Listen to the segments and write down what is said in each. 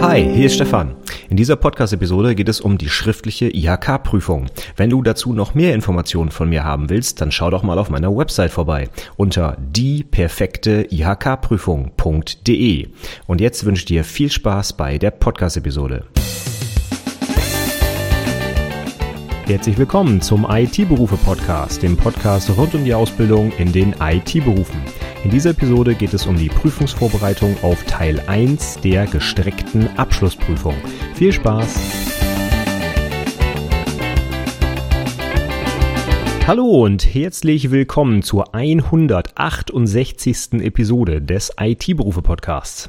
Hi, hier ist Stefan. In dieser Podcast-Episode geht es um die schriftliche IHK-Prüfung. Wenn du dazu noch mehr Informationen von mir haben willst, dann schau doch mal auf meiner Website vorbei unter dieperfekte-IHK-Prüfung.de. Und jetzt wünsche ich dir viel Spaß bei der Podcast-Episode. Herzlich willkommen zum IT-Berufe-Podcast, dem Podcast rund um die Ausbildung in den IT-Berufen. In dieser Episode geht es um die Prüfungsvorbereitung auf Teil 1 der gestreckten Abschlussprüfung. Viel Spaß! Hallo und herzlich willkommen zur 168. Episode des IT-Berufe-Podcasts.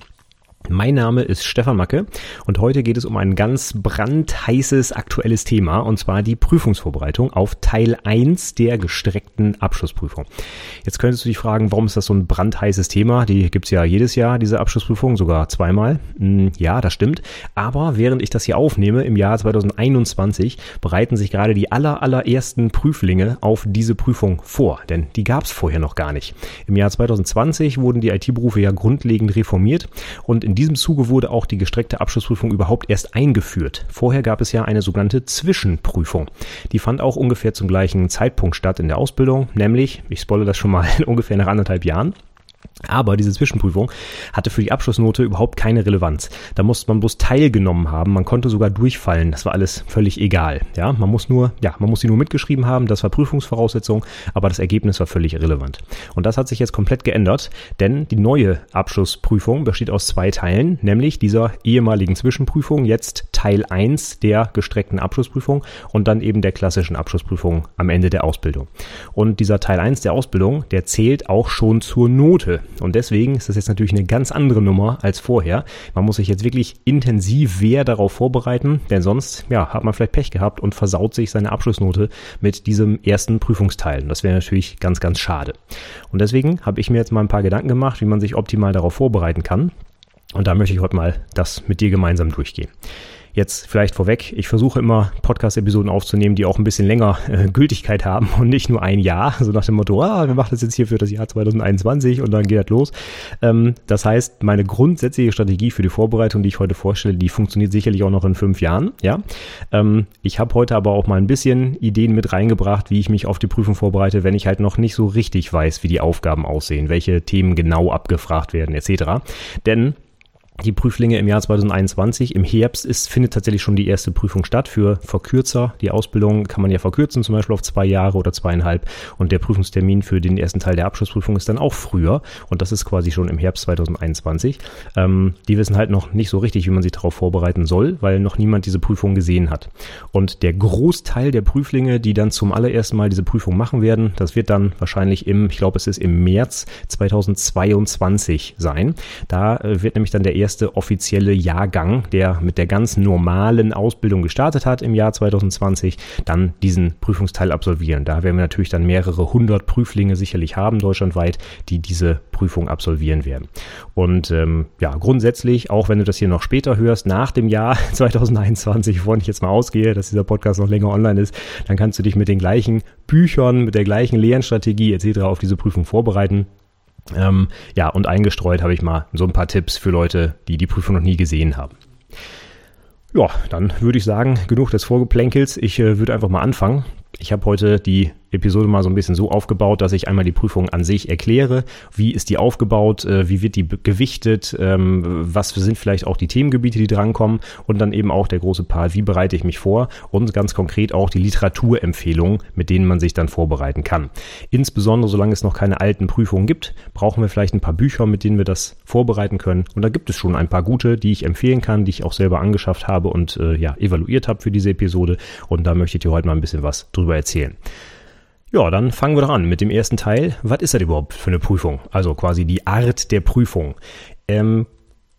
Mein Name ist Stefan Macke und heute geht es um ein ganz brandheißes aktuelles Thema und zwar die Prüfungsvorbereitung auf Teil 1 der gestreckten Abschlussprüfung. Jetzt könntest du dich fragen, warum ist das so ein brandheißes Thema? Die gibt's ja jedes Jahr, diese Abschlussprüfung, sogar zweimal. Hm, ja, das stimmt. Aber während ich das hier aufnehme, im Jahr 2021, bereiten sich gerade die aller, allerersten Prüflinge auf diese Prüfung vor, denn die gab's vorher noch gar nicht. Im Jahr 2020 wurden die IT-Berufe ja grundlegend reformiert und in diesem Zuge wurde auch die gestreckte Abschlussprüfung überhaupt erst eingeführt. Vorher gab es ja eine sogenannte Zwischenprüfung. Die fand auch ungefähr zum gleichen Zeitpunkt statt in der Ausbildung, nämlich, ich spoile das schon mal, ungefähr nach anderthalb Jahren. Aber diese Zwischenprüfung hatte für die Abschlussnote überhaupt keine Relevanz. Da musste man bloß teilgenommen haben. Man konnte sogar durchfallen. Das war alles völlig egal. Ja, man muss nur, ja, man muss sie nur mitgeschrieben haben. Das war Prüfungsvoraussetzung. Aber das Ergebnis war völlig irrelevant. Und das hat sich jetzt komplett geändert, denn die neue Abschlussprüfung besteht aus zwei Teilen, nämlich dieser ehemaligen Zwischenprüfung, jetzt Teil 1 der gestreckten Abschlussprüfung und dann eben der klassischen Abschlussprüfung am Ende der Ausbildung. Und dieser Teil 1 der Ausbildung, der zählt auch schon zur Note. Und deswegen ist das jetzt natürlich eine ganz andere Nummer als vorher. Man muss sich jetzt wirklich intensiv wer darauf vorbereiten, denn sonst, ja, hat man vielleicht Pech gehabt und versaut sich seine Abschlussnote mit diesem ersten Prüfungsteil. Und das wäre natürlich ganz, ganz schade. Und deswegen habe ich mir jetzt mal ein paar Gedanken gemacht, wie man sich optimal darauf vorbereiten kann. Und da möchte ich heute mal das mit dir gemeinsam durchgehen. Jetzt vielleicht vorweg, ich versuche immer Podcast-Episoden aufzunehmen, die auch ein bisschen länger äh, Gültigkeit haben und nicht nur ein Jahr, so nach dem Motto, ah, wir machen das jetzt hier für das Jahr 2021 und dann geht das los. Ähm, das heißt, meine grundsätzliche Strategie für die Vorbereitung, die ich heute vorstelle, die funktioniert sicherlich auch noch in fünf Jahren. Ja, ähm, Ich habe heute aber auch mal ein bisschen Ideen mit reingebracht, wie ich mich auf die Prüfung vorbereite, wenn ich halt noch nicht so richtig weiß, wie die Aufgaben aussehen, welche Themen genau abgefragt werden etc. Denn die Prüflinge im Jahr 2021. Im Herbst ist, findet tatsächlich schon die erste Prüfung statt für Verkürzer. Die Ausbildung kann man ja verkürzen, zum Beispiel auf zwei Jahre oder zweieinhalb. Und der Prüfungstermin für den ersten Teil der Abschlussprüfung ist dann auch früher. Und das ist quasi schon im Herbst 2021. Ähm, die wissen halt noch nicht so richtig, wie man sich darauf vorbereiten soll, weil noch niemand diese Prüfung gesehen hat. Und der Großteil der Prüflinge, die dann zum allerersten Mal diese Prüfung machen werden, das wird dann wahrscheinlich im, ich glaube, es ist im März 2022 sein. Da äh, wird nämlich dann der erste erste offizielle Jahrgang, der mit der ganz normalen Ausbildung gestartet hat im Jahr 2020, dann diesen Prüfungsteil absolvieren. Da werden wir natürlich dann mehrere hundert Prüflinge sicherlich haben, deutschlandweit, die diese Prüfung absolvieren werden. Und ähm, ja, grundsätzlich, auch wenn du das hier noch später hörst, nach dem Jahr 2021, wovon ich jetzt mal ausgehe, dass dieser Podcast noch länger online ist, dann kannst du dich mit den gleichen Büchern, mit der gleichen Lernstrategie etc. auf diese Prüfung vorbereiten. Ähm, ja, und eingestreut habe ich mal so ein paar Tipps für Leute, die die Prüfung noch nie gesehen haben. Ja, dann würde ich sagen, genug des Vorgeplänkels. Ich äh, würde einfach mal anfangen. Ich habe heute die Episode mal so ein bisschen so aufgebaut, dass ich einmal die Prüfung an sich erkläre. Wie ist die aufgebaut? Äh, wie wird die gewichtet? Ähm, was sind vielleicht auch die Themengebiete, die drankommen? Und dann eben auch der große Part, wie bereite ich mich vor? Und ganz konkret auch die Literaturempfehlungen, mit denen man sich dann vorbereiten kann. Insbesondere solange es noch keine alten Prüfungen gibt, brauchen wir vielleicht ein paar Bücher, mit denen wir das vorbereiten können. Und da gibt es schon ein paar gute, die ich empfehlen kann, die ich auch selber angeschafft habe und äh, ja, evaluiert habe für diese Episode. Und da möchte ich dir heute mal ein bisschen was drüber erzählen. Ja, dann fangen wir doch an mit dem ersten Teil. Was ist das überhaupt für eine Prüfung? Also quasi die Art der Prüfung. Ähm,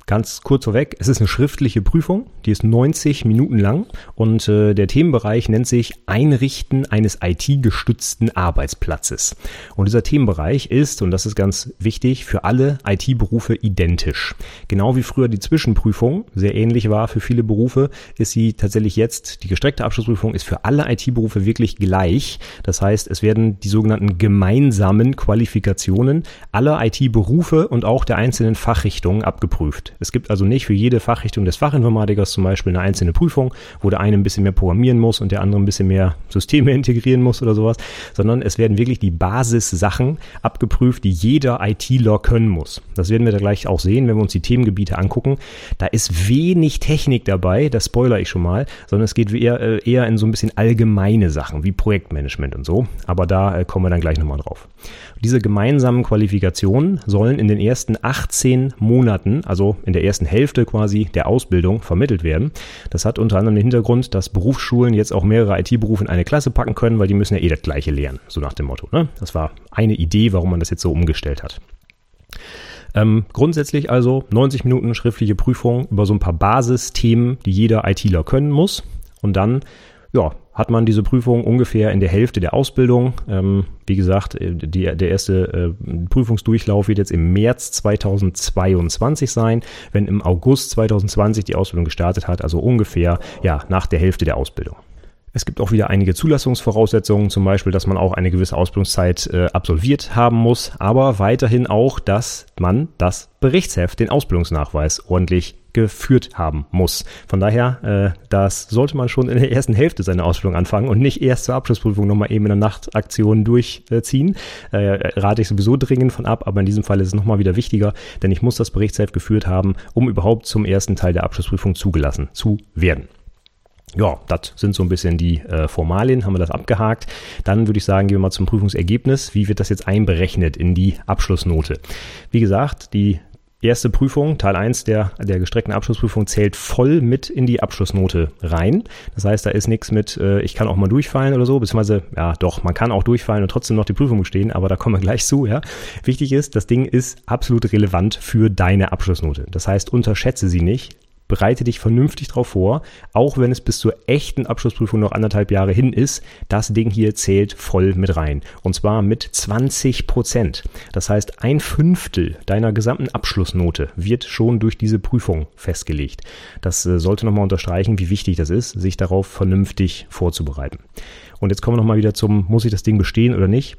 Ganz kurz vorweg, es ist eine schriftliche Prüfung, die ist 90 Minuten lang und äh, der Themenbereich nennt sich Einrichten eines IT-gestützten Arbeitsplatzes. Und dieser Themenbereich ist, und das ist ganz wichtig, für alle IT-Berufe identisch. Genau wie früher die Zwischenprüfung sehr ähnlich war für viele Berufe, ist sie tatsächlich jetzt, die gestreckte Abschlussprüfung ist für alle IT-Berufe wirklich gleich. Das heißt, es werden die sogenannten gemeinsamen Qualifikationen aller IT-Berufe und auch der einzelnen Fachrichtungen abgeprüft. Es gibt also nicht für jede Fachrichtung des Fachinformatikers zum Beispiel eine einzelne Prüfung, wo der eine ein bisschen mehr programmieren muss und der andere ein bisschen mehr Systeme integrieren muss oder sowas, sondern es werden wirklich die Basissachen abgeprüft, die jeder ITler können muss. Das werden wir da gleich auch sehen, wenn wir uns die Themengebiete angucken. Da ist wenig Technik dabei, das spoiler ich schon mal, sondern es geht eher, äh, eher in so ein bisschen allgemeine Sachen wie Projektmanagement und so. Aber da äh, kommen wir dann gleich nochmal drauf. Diese gemeinsamen Qualifikationen sollen in den ersten 18 Monaten, also in der ersten Hälfte quasi der Ausbildung, vermittelt werden. Das hat unter anderem den Hintergrund, dass Berufsschulen jetzt auch mehrere IT-Berufe in eine Klasse packen können, weil die müssen ja eh das gleiche lernen, so nach dem Motto. Ne? Das war eine Idee, warum man das jetzt so umgestellt hat. Ähm, grundsätzlich also 90 Minuten schriftliche Prüfung über so ein paar Basisthemen, die jeder ITler können muss. Und dann, ja, hat man diese Prüfung ungefähr in der Hälfte der Ausbildung. Ähm, wie gesagt, äh, die, der erste äh, Prüfungsdurchlauf wird jetzt im März 2022 sein, wenn im August 2020 die Ausbildung gestartet hat, also ungefähr ja nach der Hälfte der Ausbildung. Es gibt auch wieder einige Zulassungsvoraussetzungen, zum Beispiel, dass man auch eine gewisse Ausbildungszeit äh, absolviert haben muss, aber weiterhin auch, dass man das Berichtsheft, den Ausbildungsnachweis ordentlich geführt haben muss. Von daher, äh, das sollte man schon in der ersten Hälfte seiner Ausbildung anfangen und nicht erst zur Abschlussprüfung nochmal eben in der Nachtaktion durchziehen. Äh, rate ich sowieso dringend von ab, aber in diesem Fall ist es nochmal wieder wichtiger, denn ich muss das Berichtsheft geführt haben, um überhaupt zum ersten Teil der Abschlussprüfung zugelassen zu werden. Ja, das sind so ein bisschen die äh, Formalien, haben wir das abgehakt. Dann würde ich sagen, gehen wir mal zum Prüfungsergebnis. Wie wird das jetzt einberechnet in die Abschlussnote? Wie gesagt, die erste Prüfung, Teil 1 der, der gestreckten Abschlussprüfung, zählt voll mit in die Abschlussnote rein. Das heißt, da ist nichts mit, äh, ich kann auch mal durchfallen oder so, beziehungsweise, ja doch, man kann auch durchfallen und trotzdem noch die Prüfung bestehen, aber da kommen wir gleich zu, ja. Wichtig ist, das Ding ist absolut relevant für deine Abschlussnote. Das heißt, unterschätze sie nicht bereite dich vernünftig drauf vor, auch wenn es bis zur echten Abschlussprüfung noch anderthalb Jahre hin ist. Das Ding hier zählt voll mit rein. Und zwar mit 20 Prozent. Das heißt, ein Fünftel deiner gesamten Abschlussnote wird schon durch diese Prüfung festgelegt. Das äh, sollte nochmal unterstreichen, wie wichtig das ist, sich darauf vernünftig vorzubereiten. Und jetzt kommen wir nochmal wieder zum, muss ich das Ding bestehen oder nicht?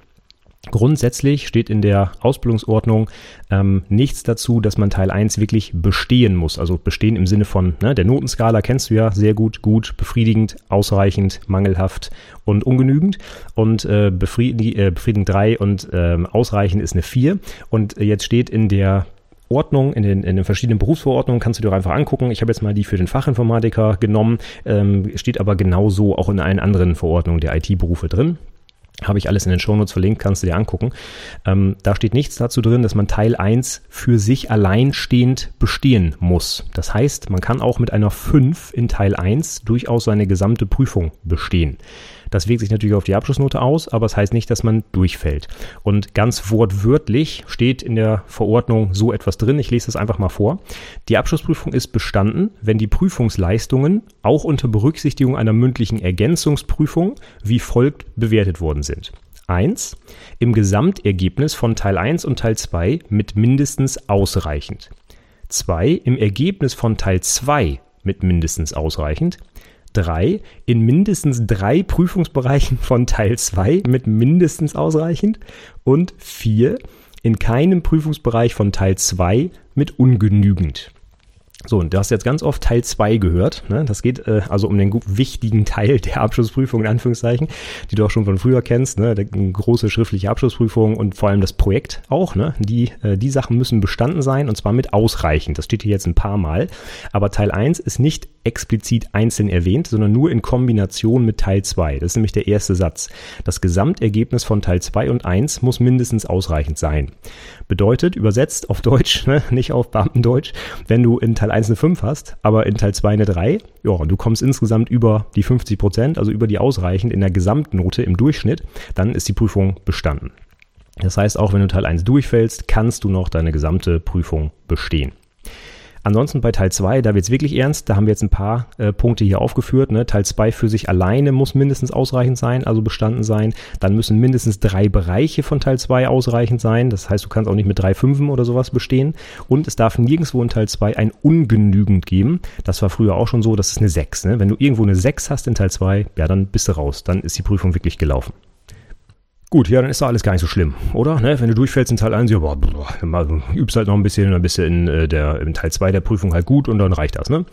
Grundsätzlich steht in der Ausbildungsordnung ähm, nichts dazu, dass man Teil 1 wirklich bestehen muss. Also bestehen im Sinne von ne, der Notenskala kennst du ja sehr gut, gut, befriedigend, ausreichend, mangelhaft und ungenügend. Und äh, befriedig, äh, befriedigend 3 und äh, ausreichend ist eine 4. Und jetzt steht in der Ordnung, in den, in den verschiedenen Berufsverordnungen kannst du dir einfach angucken. Ich habe jetzt mal die für den Fachinformatiker genommen, ähm, steht aber genauso auch in allen anderen Verordnungen der IT-Berufe drin. Habe ich alles in den Shownotes verlinkt, kannst du dir angucken. Ähm, da steht nichts dazu drin, dass man Teil 1 für sich alleinstehend bestehen muss. Das heißt, man kann auch mit einer 5 in Teil 1 durchaus seine gesamte Prüfung bestehen. Das wirkt sich natürlich auf die Abschlussnote aus, aber es das heißt nicht, dass man durchfällt. Und ganz wortwörtlich steht in der Verordnung so etwas drin. Ich lese das einfach mal vor. Die Abschlussprüfung ist bestanden, wenn die Prüfungsleistungen auch unter Berücksichtigung einer mündlichen Ergänzungsprüfung wie folgt bewertet worden sind. 1. Im Gesamtergebnis von Teil 1 und Teil 2 mit mindestens ausreichend. 2. Im Ergebnis von Teil 2 mit mindestens ausreichend. 3 in mindestens drei Prüfungsbereichen von Teil 2 mit mindestens ausreichend und 4 in keinem Prüfungsbereich von Teil 2 mit ungenügend. So, und du hast jetzt ganz oft Teil 2 gehört. Ne? Das geht äh, also um den wichtigen Teil der Abschlussprüfung, in Anführungszeichen, die du auch schon von früher kennst. Ne? Der, große schriftliche Abschlussprüfung und vor allem das Projekt auch. Ne? Die, äh, die Sachen müssen bestanden sein und zwar mit ausreichend. Das steht hier jetzt ein paar Mal. Aber Teil 1 ist nicht explizit einzeln erwähnt, sondern nur in Kombination mit Teil 2. Das ist nämlich der erste Satz. Das Gesamtergebnis von Teil 2 und 1 muss mindestens ausreichend sein. Bedeutet, übersetzt auf Deutsch, ne? nicht auf Beamtendeutsch, wenn du in Teil Teil 1 eine 5 hast, aber in Teil 2 eine 3, ja, du kommst insgesamt über die 50 Prozent, also über die ausreichend in der Gesamtnote im Durchschnitt, dann ist die Prüfung bestanden. Das heißt, auch wenn du Teil 1 durchfällst, kannst du noch deine gesamte Prüfung bestehen. Ansonsten bei Teil 2, da wird es wirklich ernst. Da haben wir jetzt ein paar äh, Punkte hier aufgeführt. Ne? Teil 2 für sich alleine muss mindestens ausreichend sein, also bestanden sein. Dann müssen mindestens drei Bereiche von Teil 2 ausreichend sein. Das heißt, du kannst auch nicht mit drei Fünfen oder sowas bestehen. Und es darf nirgendwo in Teil 2 ein ungenügend geben. Das war früher auch schon so, das ist eine 6. Ne? Wenn du irgendwo eine 6 hast in Teil 2, ja, dann bist du raus. Dann ist die Prüfung wirklich gelaufen. Gut, ja, dann ist doch alles gar nicht so schlimm, oder? Ne? Wenn du durchfällst in Teil 1, ja, boah, boah, übst halt noch ein bisschen, dann bist du in, äh, der, in Teil 2 der Prüfung halt gut und dann reicht das, ne?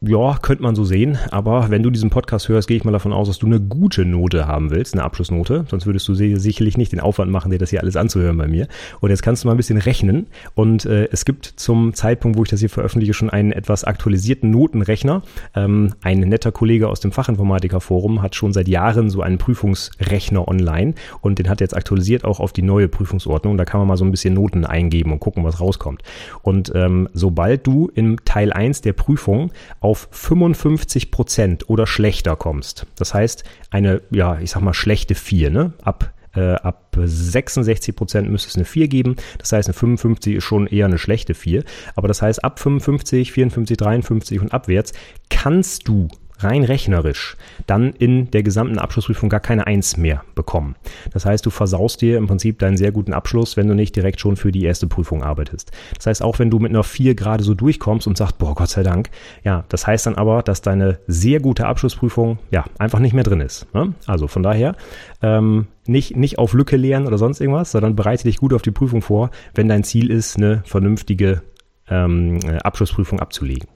Ja, könnte man so sehen, aber wenn du diesen Podcast hörst, gehe ich mal davon aus, dass du eine gute Note haben willst, eine Abschlussnote. Sonst würdest du sicherlich nicht den Aufwand machen, dir das hier alles anzuhören bei mir. Und jetzt kannst du mal ein bisschen rechnen. Und äh, es gibt zum Zeitpunkt, wo ich das hier veröffentliche, schon einen etwas aktualisierten Notenrechner. Ähm, ein netter Kollege aus dem Fachinformatiker-Forum hat schon seit Jahren so einen Prüfungsrechner online und den hat jetzt aktualisiert auch auf die neue Prüfungsordnung. Da kann man mal so ein bisschen Noten eingeben und gucken, was rauskommt. Und ähm, sobald du im Teil 1 der Prüfung auf 55 Prozent oder schlechter kommst. Das heißt, eine, ja, ich sag mal, schlechte 4, ne? Ab äh, ab 66 Prozent müsste es eine 4 geben. Das heißt, eine 55 ist schon eher eine schlechte 4. Aber das heißt, ab 55, 54, 53 und abwärts kannst du rein rechnerisch dann in der gesamten Abschlussprüfung gar keine Eins mehr bekommen. Das heißt, du versaust dir im Prinzip deinen sehr guten Abschluss, wenn du nicht direkt schon für die erste Prüfung arbeitest. Das heißt, auch wenn du mit einer 4 gerade so durchkommst und sagst, boah, Gott sei Dank, ja, das heißt dann aber, dass deine sehr gute Abschlussprüfung ja einfach nicht mehr drin ist. Ne? Also von daher, ähm, nicht, nicht auf Lücke lehren oder sonst irgendwas, sondern bereite dich gut auf die Prüfung vor, wenn dein Ziel ist, eine vernünftige ähm, Abschlussprüfung abzulegen.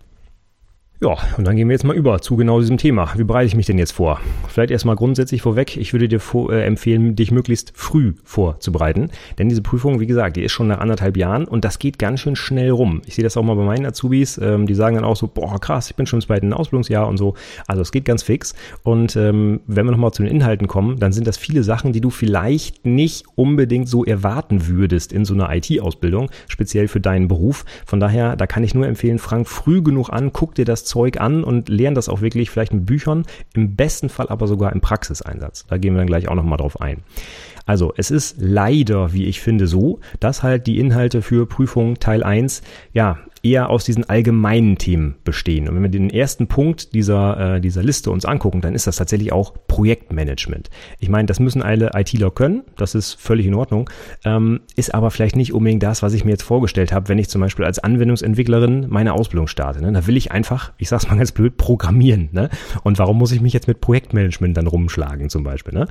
Ja, und dann gehen wir jetzt mal über zu genau diesem Thema. Wie bereite ich mich denn jetzt vor? Vielleicht erstmal grundsätzlich vorweg. Ich würde dir vor, äh, empfehlen, dich möglichst früh vorzubereiten. Denn diese Prüfung, wie gesagt, die ist schon nach anderthalb Jahren und das geht ganz schön schnell rum. Ich sehe das auch mal bei meinen Azubis. Ähm, die sagen dann auch so, boah, krass, ich bin schon im zweiten Ausbildungsjahr und so. Also es geht ganz fix. Und ähm, wenn wir nochmal zu den Inhalten kommen, dann sind das viele Sachen, die du vielleicht nicht unbedingt so erwarten würdest in so einer IT-Ausbildung, speziell für deinen Beruf. Von daher, da kann ich nur empfehlen, fang früh genug an, guck dir das Zeug an und lernen das auch wirklich vielleicht mit Büchern, im besten Fall aber sogar im Praxiseinsatz. Da gehen wir dann gleich auch nochmal drauf ein. Also es ist leider, wie ich finde, so, dass halt die Inhalte für Prüfung Teil 1 ja eher aus diesen allgemeinen Themen bestehen. Und wenn wir den ersten Punkt dieser, äh, dieser Liste uns angucken, dann ist das tatsächlich auch Projektmanagement. Ich meine, das müssen alle ITler können, das ist völlig in Ordnung, ähm, ist aber vielleicht nicht unbedingt das, was ich mir jetzt vorgestellt habe, wenn ich zum Beispiel als Anwendungsentwicklerin meine Ausbildung starte. Ne? Da will ich einfach, ich sag's mal ganz blöd, programmieren. Ne? Und warum muss ich mich jetzt mit Projektmanagement dann rumschlagen zum Beispiel? Ne?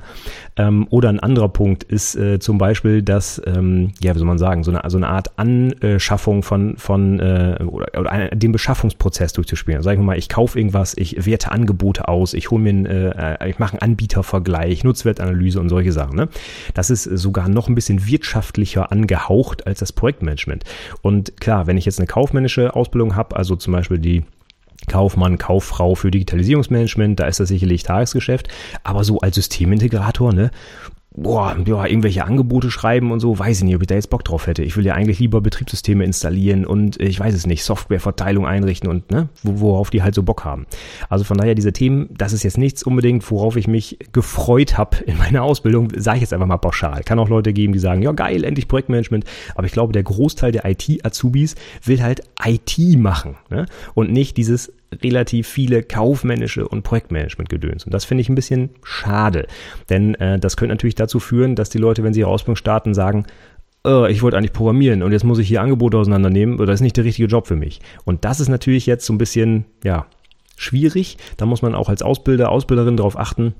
Ähm, oder ein anderer Punkt ist äh, zum Beispiel, dass, ähm, ja, wie soll man sagen, so eine, so eine Art Anschaffung von, von äh, äh, oder, oder den Beschaffungsprozess durchzuspielen. Sagen wir mal, ich kaufe irgendwas, ich werte Angebote aus, ich hole mir, einen, äh, ich mache einen Anbietervergleich, Nutzwertanalyse und solche Sachen. Ne? Das ist sogar noch ein bisschen wirtschaftlicher angehaucht als das Projektmanagement. Und klar, wenn ich jetzt eine kaufmännische Ausbildung habe, also zum Beispiel die Kaufmann, Kauffrau für Digitalisierungsmanagement, da ist das sicherlich Tagesgeschäft. Aber so als Systemintegrator, ne, boah, ja, irgendwelche Angebote schreiben und so, weiß ich nicht, ob ich da jetzt Bock drauf hätte. Ich will ja eigentlich lieber Betriebssysteme installieren und äh, ich weiß es nicht, Softwareverteilung einrichten und ne, worauf die halt so Bock haben. Also von daher diese Themen, das ist jetzt nichts unbedingt, worauf ich mich gefreut habe in meiner Ausbildung, sage ich jetzt einfach mal pauschal. Kann auch Leute geben, die sagen, ja geil, endlich Projektmanagement, aber ich glaube, der Großteil der IT-Azubis will halt IT machen ne? und nicht dieses relativ viele kaufmännische und Projektmanagement-Gedöns. Und das finde ich ein bisschen schade. Denn äh, das könnte natürlich dazu führen, dass die Leute, wenn sie ihre Ausbildung starten, sagen, oh, ich wollte eigentlich programmieren und jetzt muss ich hier Angebote auseinandernehmen oder das ist nicht der richtige Job für mich. Und das ist natürlich jetzt so ein bisschen, ja, schwierig. Da muss man auch als Ausbilder, Ausbilderin darauf achten,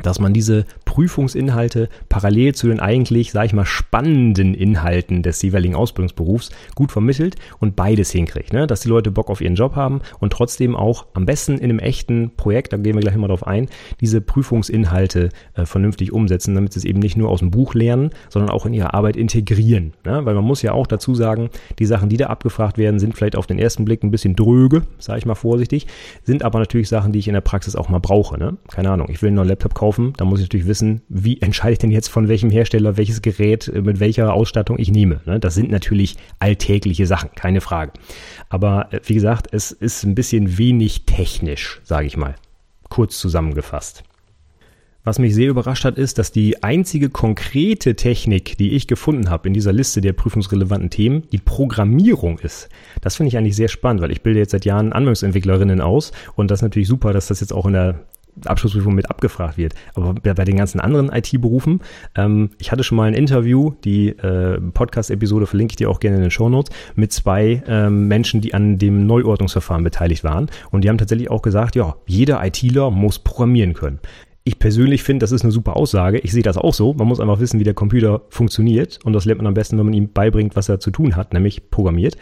dass man diese Prüfungsinhalte parallel zu den eigentlich, sage ich mal, spannenden Inhalten des jeweiligen Ausbildungsberufs gut vermittelt und beides hinkriegt. Ne? Dass die Leute Bock auf ihren Job haben und trotzdem auch am besten in einem echten Projekt, da gehen wir gleich mal drauf ein, diese Prüfungsinhalte äh, vernünftig umsetzen, damit sie es eben nicht nur aus dem Buch lernen, sondern auch in ihre Arbeit integrieren. Ne? Weil man muss ja auch dazu sagen, die Sachen, die da abgefragt werden, sind vielleicht auf den ersten Blick ein bisschen dröge, sage ich mal vorsichtig, sind aber natürlich Sachen, die ich in der Praxis auch mal brauche. Ne? Keine Ahnung, ich will einen neuen Laptop kaufen, da muss ich natürlich wissen, wie entscheide ich denn jetzt von welchem Hersteller welches Gerät äh, mit welcher Ausstattung ich nehme. Ne? Das sind natürlich alltägliche Sachen, keine Frage. Aber äh, wie gesagt, es ist ein bisschen wenig technisch, sage ich mal. Kurz zusammengefasst. Was mich sehr überrascht hat, ist, dass die einzige konkrete Technik, die ich gefunden habe in dieser Liste der prüfungsrelevanten Themen, die Programmierung ist. Das finde ich eigentlich sehr spannend, weil ich bilde jetzt seit Jahren Anwendungsentwicklerinnen aus und das ist natürlich super, dass das jetzt auch in der Abschlussprüfung mit abgefragt wird. Aber bei den ganzen anderen IT-Berufen, ähm, ich hatte schon mal ein Interview, die äh, Podcast-Episode verlinke ich dir auch gerne in den Show Notes, mit zwei ähm, Menschen, die an dem Neuordnungsverfahren beteiligt waren. Und die haben tatsächlich auch gesagt, ja, jeder ITler muss programmieren können. Ich persönlich finde, das ist eine super Aussage. Ich sehe das auch so. Man muss einfach wissen, wie der Computer funktioniert. Und das lernt man am besten, wenn man ihm beibringt, was er zu tun hat, nämlich programmiert.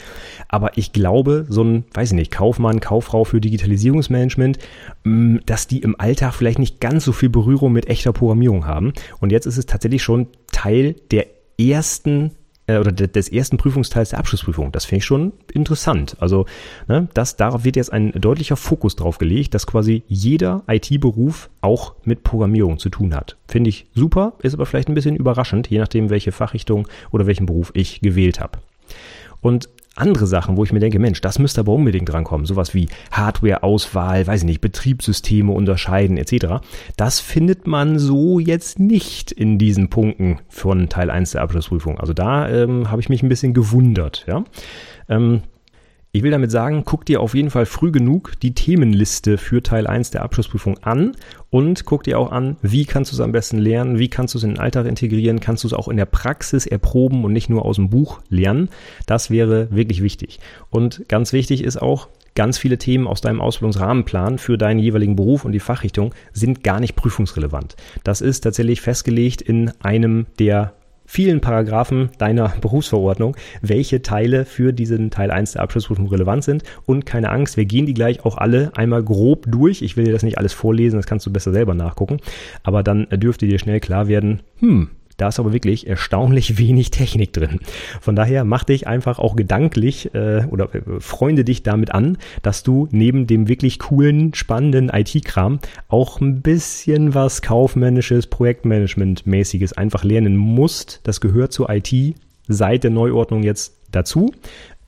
Aber ich glaube, so ein, weiß ich nicht, Kaufmann, Kauffrau für Digitalisierungsmanagement, mm, dass die im Alltag vielleicht nicht ganz so viel Berührung mit echter Programmierung haben. Und jetzt ist es tatsächlich schon Teil der ersten äh, oder des ersten Prüfungsteils der Abschlussprüfung. Das finde ich schon interessant. Also ne, das, darauf wird jetzt ein deutlicher Fokus drauf gelegt, dass quasi jeder IT-Beruf auch mit Programmierung zu tun hat. Finde ich super, ist aber vielleicht ein bisschen überraschend, je nachdem, welche Fachrichtung oder welchen Beruf ich gewählt habe. Und andere Sachen, wo ich mir denke, Mensch, das müsste aber unbedingt drankommen. Sowas wie Hardware-Auswahl, weiß ich nicht, Betriebssysteme unterscheiden etc. Das findet man so jetzt nicht in diesen Punkten von Teil 1 der Abschlussprüfung. Also da ähm, habe ich mich ein bisschen gewundert. Ja. Ähm, ich will damit sagen, guck dir auf jeden Fall früh genug die Themenliste für Teil 1 der Abschlussprüfung an und guck dir auch an, wie kannst du es am besten lernen, wie kannst du es in den Alltag integrieren, kannst du es auch in der Praxis erproben und nicht nur aus dem Buch lernen. Das wäre wirklich wichtig. Und ganz wichtig ist auch, ganz viele Themen aus deinem Ausbildungsrahmenplan für deinen jeweiligen Beruf und die Fachrichtung sind gar nicht prüfungsrelevant. Das ist tatsächlich festgelegt in einem der vielen Paragraphen deiner Berufsverordnung, welche Teile für diesen Teil 1 der Abschlussprüfung relevant sind. Und keine Angst, wir gehen die gleich auch alle einmal grob durch. Ich will dir das nicht alles vorlesen, das kannst du besser selber nachgucken. Aber dann dürfte dir schnell klar werden, hm, da ist aber wirklich erstaunlich wenig Technik drin. Von daher mach dich einfach auch gedanklich äh, oder äh, freunde dich damit an, dass du neben dem wirklich coolen, spannenden IT-Kram auch ein bisschen was kaufmännisches, Projektmanagement-mäßiges einfach lernen musst. Das gehört zur IT seit der Neuordnung jetzt dazu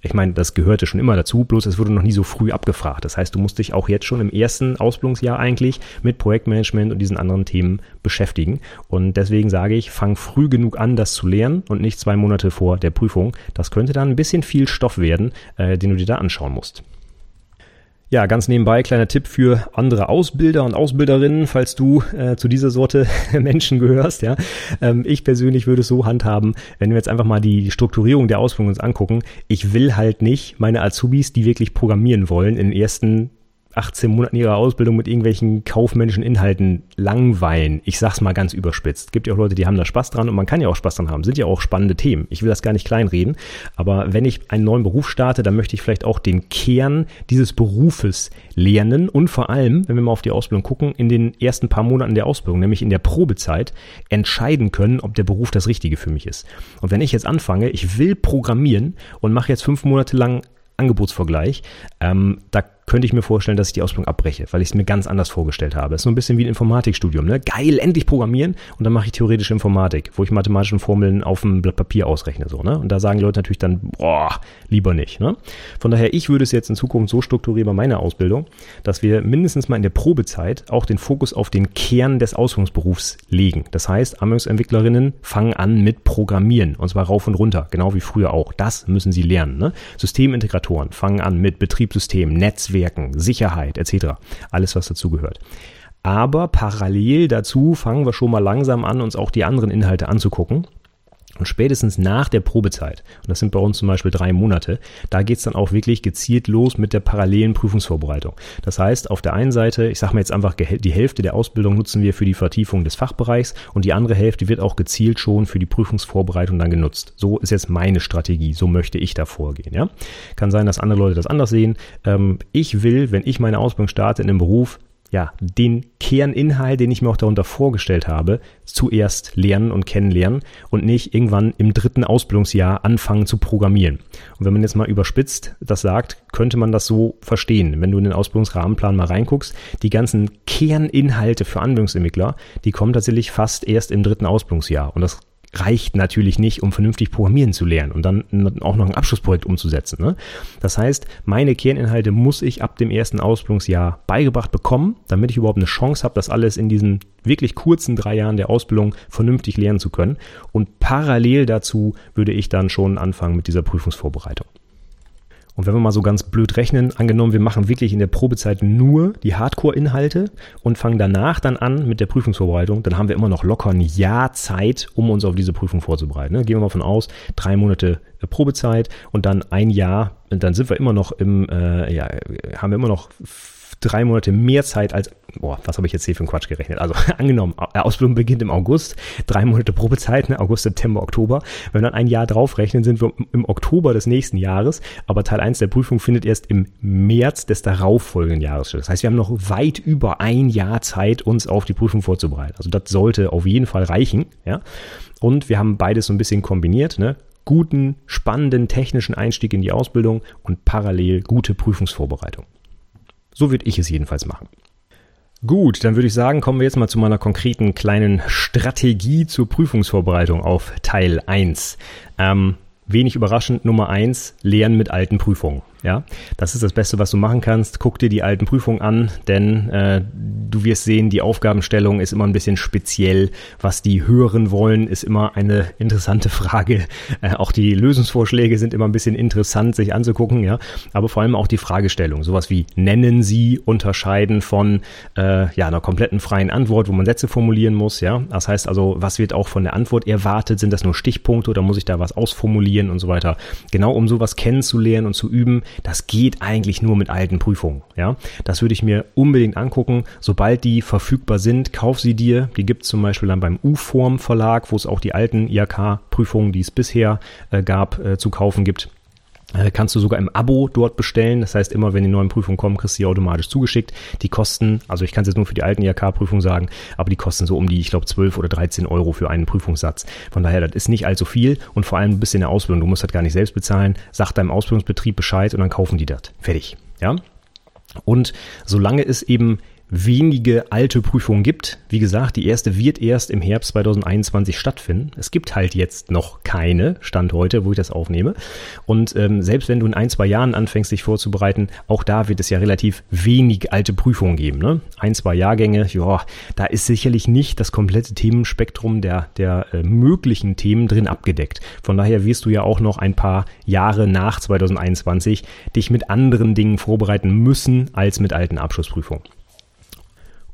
ich meine, das gehörte schon immer dazu, bloß es wurde noch nie so früh abgefragt. Das heißt, du musst dich auch jetzt schon im ersten Ausbildungsjahr eigentlich mit Projektmanagement und diesen anderen Themen beschäftigen. Und deswegen sage ich, fang früh genug an, das zu lernen und nicht zwei Monate vor der Prüfung. Das könnte dann ein bisschen viel Stoff werden, äh, den du dir da anschauen musst. Ja, ganz nebenbei kleiner Tipp für andere Ausbilder und Ausbilderinnen, falls du äh, zu dieser Sorte Menschen gehörst. Ja, ähm, ich persönlich würde es so handhaben, wenn wir jetzt einfach mal die Strukturierung der Ausbildung uns angucken. Ich will halt nicht meine Azubis, die wirklich programmieren wollen, in den ersten 18 Monaten ihrer Ausbildung mit irgendwelchen kaufmännischen Inhalten langweilen. Ich sag's mal ganz überspitzt. Gibt ja auch Leute, die haben da Spaß dran und man kann ja auch Spaß dran haben. Sind ja auch spannende Themen. Ich will das gar nicht kleinreden. Aber wenn ich einen neuen Beruf starte, dann möchte ich vielleicht auch den Kern dieses Berufes lernen und vor allem, wenn wir mal auf die Ausbildung gucken, in den ersten paar Monaten der Ausbildung, nämlich in der Probezeit, entscheiden können, ob der Beruf das Richtige für mich ist. Und wenn ich jetzt anfange, ich will programmieren und mache jetzt fünf Monate lang Angebotsvergleich, ähm, da könnte ich mir vorstellen, dass ich die Ausbildung abbreche, weil ich es mir ganz anders vorgestellt habe. Es ist so ein bisschen wie ein Informatikstudium. Ne? Geil, endlich programmieren und dann mache ich theoretische Informatik, wo ich mathematische Formeln auf dem Blatt Papier ausrechne. So, ne? Und da sagen die Leute natürlich dann, boah, lieber nicht. Ne? Von daher, ich würde es jetzt in Zukunft so strukturieren bei meiner Ausbildung, dass wir mindestens mal in der Probezeit auch den Fokus auf den Kern des Ausbildungsberufs legen. Das heißt, Anwendungsentwicklerinnen fangen an mit Programmieren und zwar rauf und runter, genau wie früher auch. Das müssen sie lernen. Ne? Systemintegratoren fangen an mit Betriebssystemen, Netzwerken, Netzwerken, Sicherheit etc. Alles, was dazugehört. Aber parallel dazu fangen wir schon mal langsam an, uns auch die anderen Inhalte anzugucken. Und spätestens nach der Probezeit, und das sind bei uns zum Beispiel drei Monate, da geht's dann auch wirklich gezielt los mit der parallelen Prüfungsvorbereitung. Das heißt, auf der einen Seite, ich sage mal jetzt einfach, die Hälfte der Ausbildung nutzen wir für die Vertiefung des Fachbereichs und die andere Hälfte wird auch gezielt schon für die Prüfungsvorbereitung dann genutzt. So ist jetzt meine Strategie, so möchte ich da vorgehen. Ja? Kann sein, dass andere Leute das anders sehen. Ähm, ich will, wenn ich meine Ausbildung starte in einem Beruf, ja, den Kerninhalt, den ich mir auch darunter vorgestellt habe, zuerst lernen und kennenlernen und nicht irgendwann im dritten Ausbildungsjahr anfangen zu programmieren. Und wenn man jetzt mal überspitzt das sagt, könnte man das so verstehen. Wenn du in den Ausbildungsrahmenplan mal reinguckst, die ganzen Kerninhalte für Anwendungsentwickler, die kommen tatsächlich fast erst im dritten Ausbildungsjahr. Und das reicht natürlich nicht, um vernünftig programmieren zu lernen und dann auch noch ein Abschlussprojekt umzusetzen. Ne? Das heißt, meine Kerninhalte muss ich ab dem ersten Ausbildungsjahr beigebracht bekommen, damit ich überhaupt eine Chance habe, das alles in diesen wirklich kurzen drei Jahren der Ausbildung vernünftig lernen zu können. Und parallel dazu würde ich dann schon anfangen mit dieser Prüfungsvorbereitung. Und wenn wir mal so ganz blöd rechnen, angenommen, wir machen wirklich in der Probezeit nur die Hardcore-Inhalte und fangen danach dann an mit der Prüfungsvorbereitung, dann haben wir immer noch locker ein Jahr Zeit, um uns auf diese Prüfung vorzubereiten. Ne? Gehen wir mal von aus, drei Monate äh, Probezeit und dann ein Jahr, dann sind wir immer noch im, äh, ja, haben wir immer noch drei Monate mehr Zeit als, boah, was habe ich jetzt hier für einen Quatsch gerechnet? Also angenommen, Ausbildung beginnt im August, drei Monate Probezeit, ne, August, September, Oktober. Wenn wir dann ein Jahr draufrechnen, sind wir im Oktober des nächsten Jahres, aber Teil 1 der Prüfung findet erst im März des darauffolgenden Jahres statt. Das heißt, wir haben noch weit über ein Jahr Zeit, uns auf die Prüfung vorzubereiten. Also das sollte auf jeden Fall reichen, ja. Und wir haben beides so ein bisschen kombiniert, ne? Guten, spannenden technischen Einstieg in die Ausbildung und parallel gute Prüfungsvorbereitung. So würde ich es jedenfalls machen. Gut, dann würde ich sagen, kommen wir jetzt mal zu meiner konkreten kleinen Strategie zur Prüfungsvorbereitung auf Teil 1. Ähm, wenig überraschend, Nummer 1, Lernen mit alten Prüfungen. Ja, das ist das Beste, was du machen kannst. Guck dir die alten Prüfungen an, denn äh, du wirst sehen, die Aufgabenstellung ist immer ein bisschen speziell. Was die hören wollen, ist immer eine interessante Frage. Äh, auch die Lösungsvorschläge sind immer ein bisschen interessant, sich anzugucken. Ja, aber vor allem auch die Fragestellung. Sowas wie nennen Sie unterscheiden von äh, ja einer kompletten freien Antwort, wo man Sätze formulieren muss. Ja, das heißt also, was wird auch von der Antwort erwartet? Sind das nur Stichpunkte oder muss ich da was ausformulieren und so weiter? Genau, um sowas kennenzulernen und zu üben das geht eigentlich nur mit alten Prüfungen. Ja, das würde ich mir unbedingt angucken. Sobald die verfügbar sind, kauf sie dir. Die gibt es zum Beispiel dann beim U-Form Verlag, wo es auch die alten IHK-Prüfungen, die es bisher äh, gab, äh, zu kaufen gibt. Äh, kannst du sogar im Abo dort bestellen. Das heißt, immer wenn die neuen Prüfungen kommen, kriegst du die automatisch zugeschickt. Die kosten, also ich kann es jetzt nur für die alten IHK-Prüfungen sagen, aber die kosten so um die, ich glaube, 12 oder 13 Euro für einen Prüfungssatz. Von daher, das ist nicht allzu viel und vor allem ein bisschen in der Ausbildung. Du musst das gar nicht selbst bezahlen. Sag deinem Ausbildungsbetrieb Bescheid und dann kaufen die das. Fertig. Ja? Und solange es eben wenige alte Prüfungen gibt. Wie gesagt, die erste wird erst im Herbst 2021 stattfinden. Es gibt halt jetzt noch keine, Stand heute, wo ich das aufnehme. Und ähm, selbst wenn du in ein, zwei Jahren anfängst, dich vorzubereiten, auch da wird es ja relativ wenig alte Prüfungen geben. Ne? Ein, zwei Jahrgänge, ja, da ist sicherlich nicht das komplette Themenspektrum der, der äh, möglichen Themen drin abgedeckt. Von daher wirst du ja auch noch ein paar Jahre nach 2021 dich mit anderen Dingen vorbereiten müssen als mit alten Abschlussprüfungen.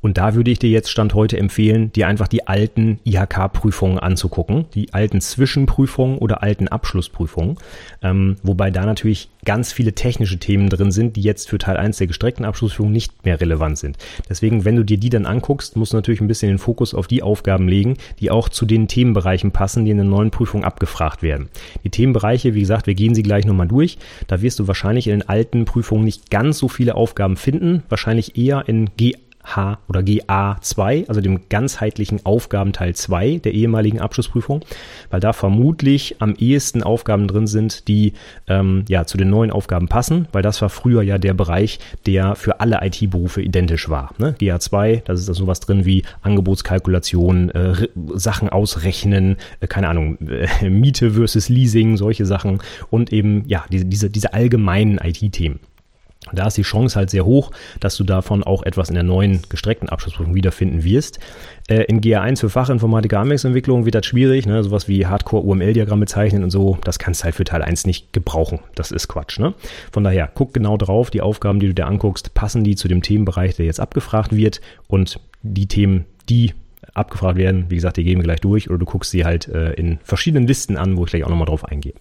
Und da würde ich dir jetzt Stand heute empfehlen, dir einfach die alten IHK-Prüfungen anzugucken, die alten Zwischenprüfungen oder alten Abschlussprüfungen, ähm, wobei da natürlich ganz viele technische Themen drin sind, die jetzt für Teil 1 der gestreckten Abschlussprüfung nicht mehr relevant sind. Deswegen, wenn du dir die dann anguckst, musst du natürlich ein bisschen den Fokus auf die Aufgaben legen, die auch zu den Themenbereichen passen, die in der neuen Prüfung abgefragt werden. Die Themenbereiche, wie gesagt, wir gehen sie gleich nochmal durch. Da wirst du wahrscheinlich in den alten Prüfungen nicht ganz so viele Aufgaben finden, wahrscheinlich eher in G H oder GA2, also dem ganzheitlichen Aufgabenteil 2 der ehemaligen Abschlussprüfung, weil da vermutlich am ehesten Aufgaben drin sind, die ähm, ja zu den neuen Aufgaben passen, weil das war früher ja der Bereich, der für alle IT-Berufe identisch war. Ne? GA2, da ist da sowas drin wie Angebotskalkulation, äh, Sachen ausrechnen, äh, keine Ahnung, äh, Miete versus Leasing, solche Sachen und eben ja diese, diese, diese allgemeinen IT-Themen. Da ist die Chance halt sehr hoch, dass du davon auch etwas in der neuen gestreckten Abschlussprüfung wiederfinden wirst. Äh, in GA1 für Fachinformatiker Anwendungsentwicklung wird das schwierig, ne? sowas wie Hardcore-UML-Diagramme zeichnen und so, das kannst du halt für Teil 1 nicht gebrauchen. Das ist Quatsch. Ne? Von daher, guck genau drauf, die Aufgaben, die du dir anguckst, passen die zu dem Themenbereich, der jetzt abgefragt wird und die Themen, die abgefragt werden, wie gesagt, die gehen wir gleich durch oder du guckst sie halt äh, in verschiedenen Listen an, wo ich gleich auch nochmal drauf eingehe.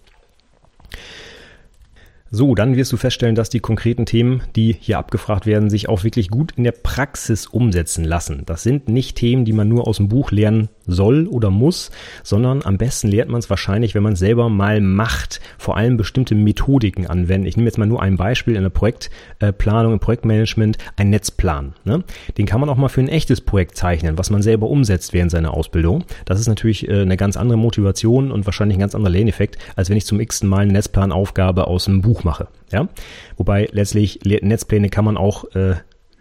So, dann wirst du feststellen, dass die konkreten Themen, die hier abgefragt werden, sich auch wirklich gut in der Praxis umsetzen lassen. Das sind nicht Themen, die man nur aus dem Buch lernen soll oder muss, sondern am besten lernt man es wahrscheinlich, wenn man es selber mal macht, vor allem bestimmte Methodiken anwenden. Ich nehme jetzt mal nur ein Beispiel in der Projektplanung, im Projektmanagement, ein Netzplan. Ne? Den kann man auch mal für ein echtes Projekt zeichnen, was man selber umsetzt während seiner Ausbildung. Das ist natürlich äh, eine ganz andere Motivation und wahrscheinlich ein ganz anderer Lerneffekt, als wenn ich zum x Mal eine Netzplanaufgabe aus dem Buch mache. Ja? Wobei letztlich Netzpläne kann man auch äh,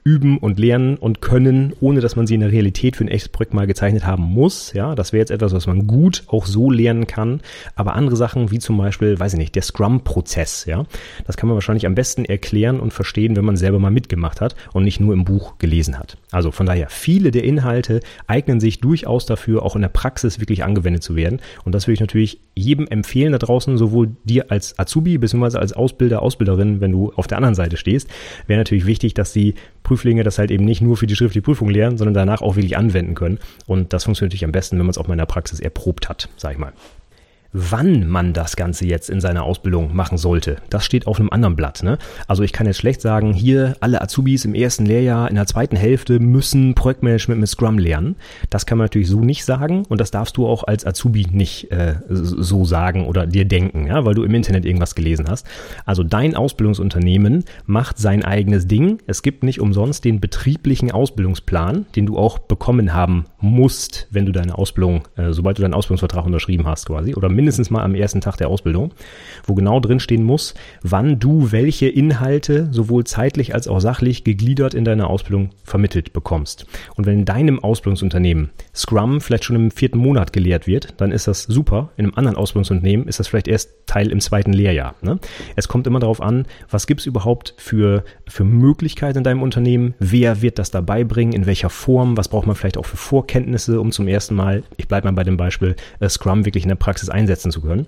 üben und lernen und können, ohne dass man sie in der Realität für ein echtes Projekt mal gezeichnet haben muss. Ja, das wäre jetzt etwas, was man gut auch so lernen kann. Aber andere Sachen, wie zum Beispiel, weiß ich nicht, der Scrum-Prozess, ja, das kann man wahrscheinlich am besten erklären und verstehen, wenn man selber mal mitgemacht hat und nicht nur im Buch gelesen hat. Also von daher, viele der Inhalte eignen sich durchaus dafür, auch in der Praxis wirklich angewendet zu werden. Und das würde ich natürlich jedem empfehlen da draußen, sowohl dir als Azubi bzw. als Ausbilder, Ausbilderin, wenn du auf der anderen Seite stehst, wäre natürlich wichtig, dass die Prüflinge das halt eben nicht nur für die schriftliche Prüfung lernen, sondern danach auch wirklich anwenden können. Und das funktioniert natürlich am besten, wenn man es auch mal in der Praxis erprobt hat, sag ich mal. Wann man das Ganze jetzt in seiner Ausbildung machen sollte, das steht auf einem anderen Blatt. Ne? Also ich kann jetzt schlecht sagen, hier alle Azubis im ersten Lehrjahr, in der zweiten Hälfte müssen Projektmanagement mit Scrum lernen. Das kann man natürlich so nicht sagen und das darfst du auch als Azubi nicht äh, so sagen oder dir denken, ja, weil du im Internet irgendwas gelesen hast. Also dein Ausbildungsunternehmen macht sein eigenes Ding. Es gibt nicht umsonst den betrieblichen Ausbildungsplan, den du auch bekommen haben musst, wenn du deine Ausbildung, äh, sobald du deinen Ausbildungsvertrag unterschrieben hast quasi oder mindestens mal am ersten Tag der Ausbildung, wo genau drin stehen muss, wann du welche Inhalte sowohl zeitlich als auch sachlich gegliedert in deiner Ausbildung vermittelt bekommst. Und wenn in deinem Ausbildungsunternehmen Scrum vielleicht schon im vierten Monat gelehrt wird, dann ist das super. In einem anderen Ausbildungsunternehmen ist das vielleicht erst Teil im zweiten Lehrjahr. Ne? Es kommt immer darauf an, was gibt es überhaupt für, für Möglichkeiten in deinem Unternehmen, wer wird das dabei bringen, in welcher Form, was braucht man vielleicht auch für Vorkenntnisse, um zum ersten Mal, ich bleibe mal bei dem Beispiel, äh, Scrum wirklich in der Praxis einsetzen zu können.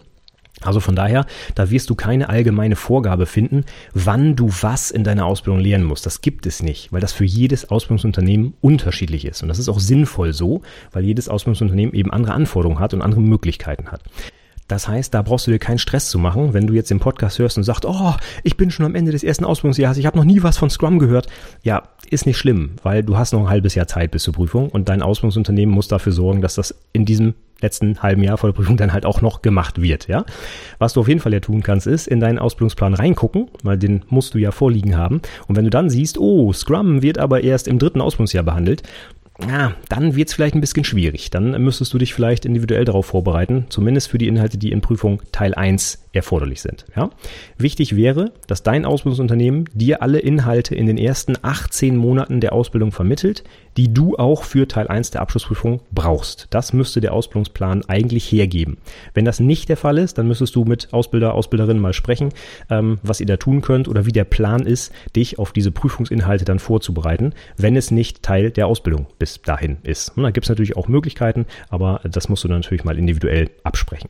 Also von daher, da wirst du keine allgemeine Vorgabe finden, wann du was in deiner Ausbildung lernen musst. Das gibt es nicht, weil das für jedes Ausbildungsunternehmen unterschiedlich ist. Und das ist auch sinnvoll so, weil jedes Ausbildungsunternehmen eben andere Anforderungen hat und andere Möglichkeiten hat. Das heißt, da brauchst du dir keinen Stress zu machen, wenn du jetzt den Podcast hörst und sagst, oh, ich bin schon am Ende des ersten Ausbildungsjahres, ich habe noch nie was von Scrum gehört. Ja, ist nicht schlimm, weil du hast noch ein halbes Jahr Zeit bis zur Prüfung und dein Ausbildungsunternehmen muss dafür sorgen, dass das in diesem letzten halben Jahr vor der Prüfung dann halt auch noch gemacht wird, ja. Was du auf jeden Fall ja tun kannst, ist in deinen Ausbildungsplan reingucken, weil den musst du ja vorliegen haben. Und wenn du dann siehst, oh, Scrum wird aber erst im dritten Ausbildungsjahr behandelt, ja, dann wird es vielleicht ein bisschen schwierig. Dann müsstest du dich vielleicht individuell darauf vorbereiten, zumindest für die Inhalte, die in Prüfung Teil 1 erforderlich sind. Ja? Wichtig wäre, dass dein Ausbildungsunternehmen dir alle Inhalte in den ersten 18 Monaten der Ausbildung vermittelt, die du auch für Teil 1 der Abschlussprüfung brauchst. Das müsste der Ausbildungsplan eigentlich hergeben. Wenn das nicht der Fall ist, dann müsstest du mit Ausbilder, Ausbilderinnen mal sprechen, ähm, was ihr da tun könnt oder wie der Plan ist, dich auf diese Prüfungsinhalte dann vorzubereiten, wenn es nicht Teil der Ausbildung bis dahin ist. Und da gibt es natürlich auch Möglichkeiten, aber das musst du dann natürlich mal individuell absprechen.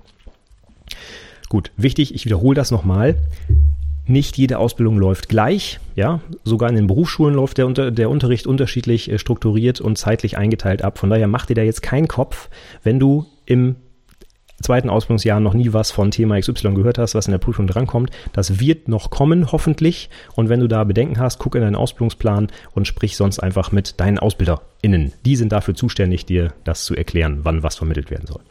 Gut, wichtig, ich wiederhole das nochmal. Nicht jede Ausbildung läuft gleich, ja. Sogar in den Berufsschulen läuft der, der Unterricht unterschiedlich äh, strukturiert und zeitlich eingeteilt ab. Von daher mach dir da jetzt keinen Kopf, wenn du im zweiten Ausbildungsjahr noch nie was von Thema XY gehört hast, was in der Prüfung drankommt. Das wird noch kommen, hoffentlich. Und wenn du da Bedenken hast, guck in deinen Ausbildungsplan und sprich sonst einfach mit deinen AusbilderInnen. Die sind dafür zuständig, dir das zu erklären, wann was vermittelt werden soll.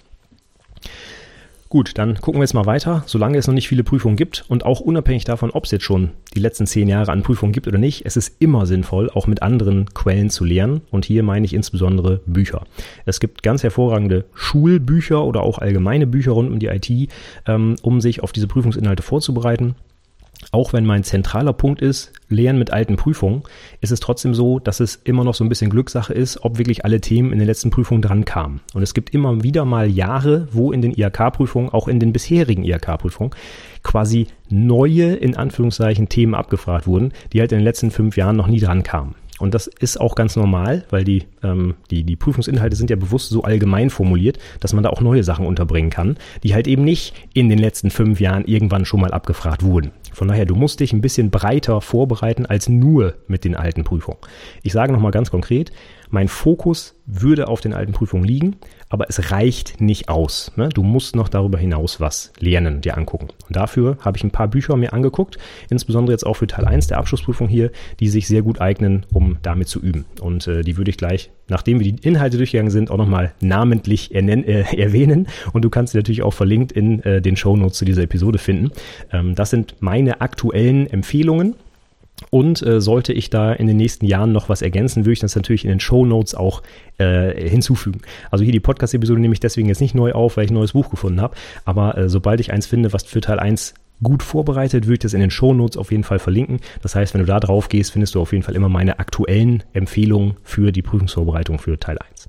Gut, dann gucken wir jetzt mal weiter. Solange es noch nicht viele Prüfungen gibt und auch unabhängig davon, ob es jetzt schon die letzten zehn Jahre an Prüfungen gibt oder nicht, es ist immer sinnvoll, auch mit anderen Quellen zu lernen. Und hier meine ich insbesondere Bücher. Es gibt ganz hervorragende Schulbücher oder auch allgemeine Bücher rund um die IT, ähm, um sich auf diese Prüfungsinhalte vorzubereiten auch wenn mein zentraler Punkt ist, Lernen mit alten Prüfungen, ist es trotzdem so, dass es immer noch so ein bisschen Glückssache ist, ob wirklich alle Themen in den letzten Prüfungen dran kamen. Und es gibt immer wieder mal Jahre, wo in den IHK-Prüfungen, auch in den bisherigen IHK-Prüfungen, quasi neue, in Anführungszeichen, Themen abgefragt wurden, die halt in den letzten fünf Jahren noch nie dran kamen. Und das ist auch ganz normal, weil die, ähm, die, die Prüfungsinhalte sind ja bewusst so allgemein formuliert, dass man da auch neue Sachen unterbringen kann, die halt eben nicht in den letzten fünf Jahren irgendwann schon mal abgefragt wurden. Von daher, du musst dich ein bisschen breiter vorbereiten als nur mit den alten Prüfungen. Ich sage nochmal ganz konkret, mein Fokus würde auf den alten Prüfungen liegen, aber es reicht nicht aus. Ne? Du musst noch darüber hinaus was lernen, dir angucken. Und dafür habe ich ein paar Bücher mir angeguckt, insbesondere jetzt auch für Teil 1 der Abschlussprüfung hier, die sich sehr gut eignen, um damit zu üben. Und äh, die würde ich gleich, nachdem wir die Inhalte durchgegangen sind, auch nochmal namentlich ernen, äh, erwähnen. Und du kannst sie natürlich auch verlinkt in äh, den Show Notes zu dieser Episode finden. Ähm, das sind meine aktuellen Empfehlungen und äh, sollte ich da in den nächsten Jahren noch was ergänzen, würde ich das natürlich in den Show Notes auch äh, hinzufügen. Also hier die Podcast-Episode nehme ich deswegen jetzt nicht neu auf, weil ich ein neues Buch gefunden habe. Aber äh, sobald ich eins finde, was für Teil 1 gut vorbereitet, würde ich das in den Show Notes auf jeden Fall verlinken. Das heißt, wenn du da drauf gehst, findest du auf jeden Fall immer meine aktuellen Empfehlungen für die Prüfungsvorbereitung für Teil 1.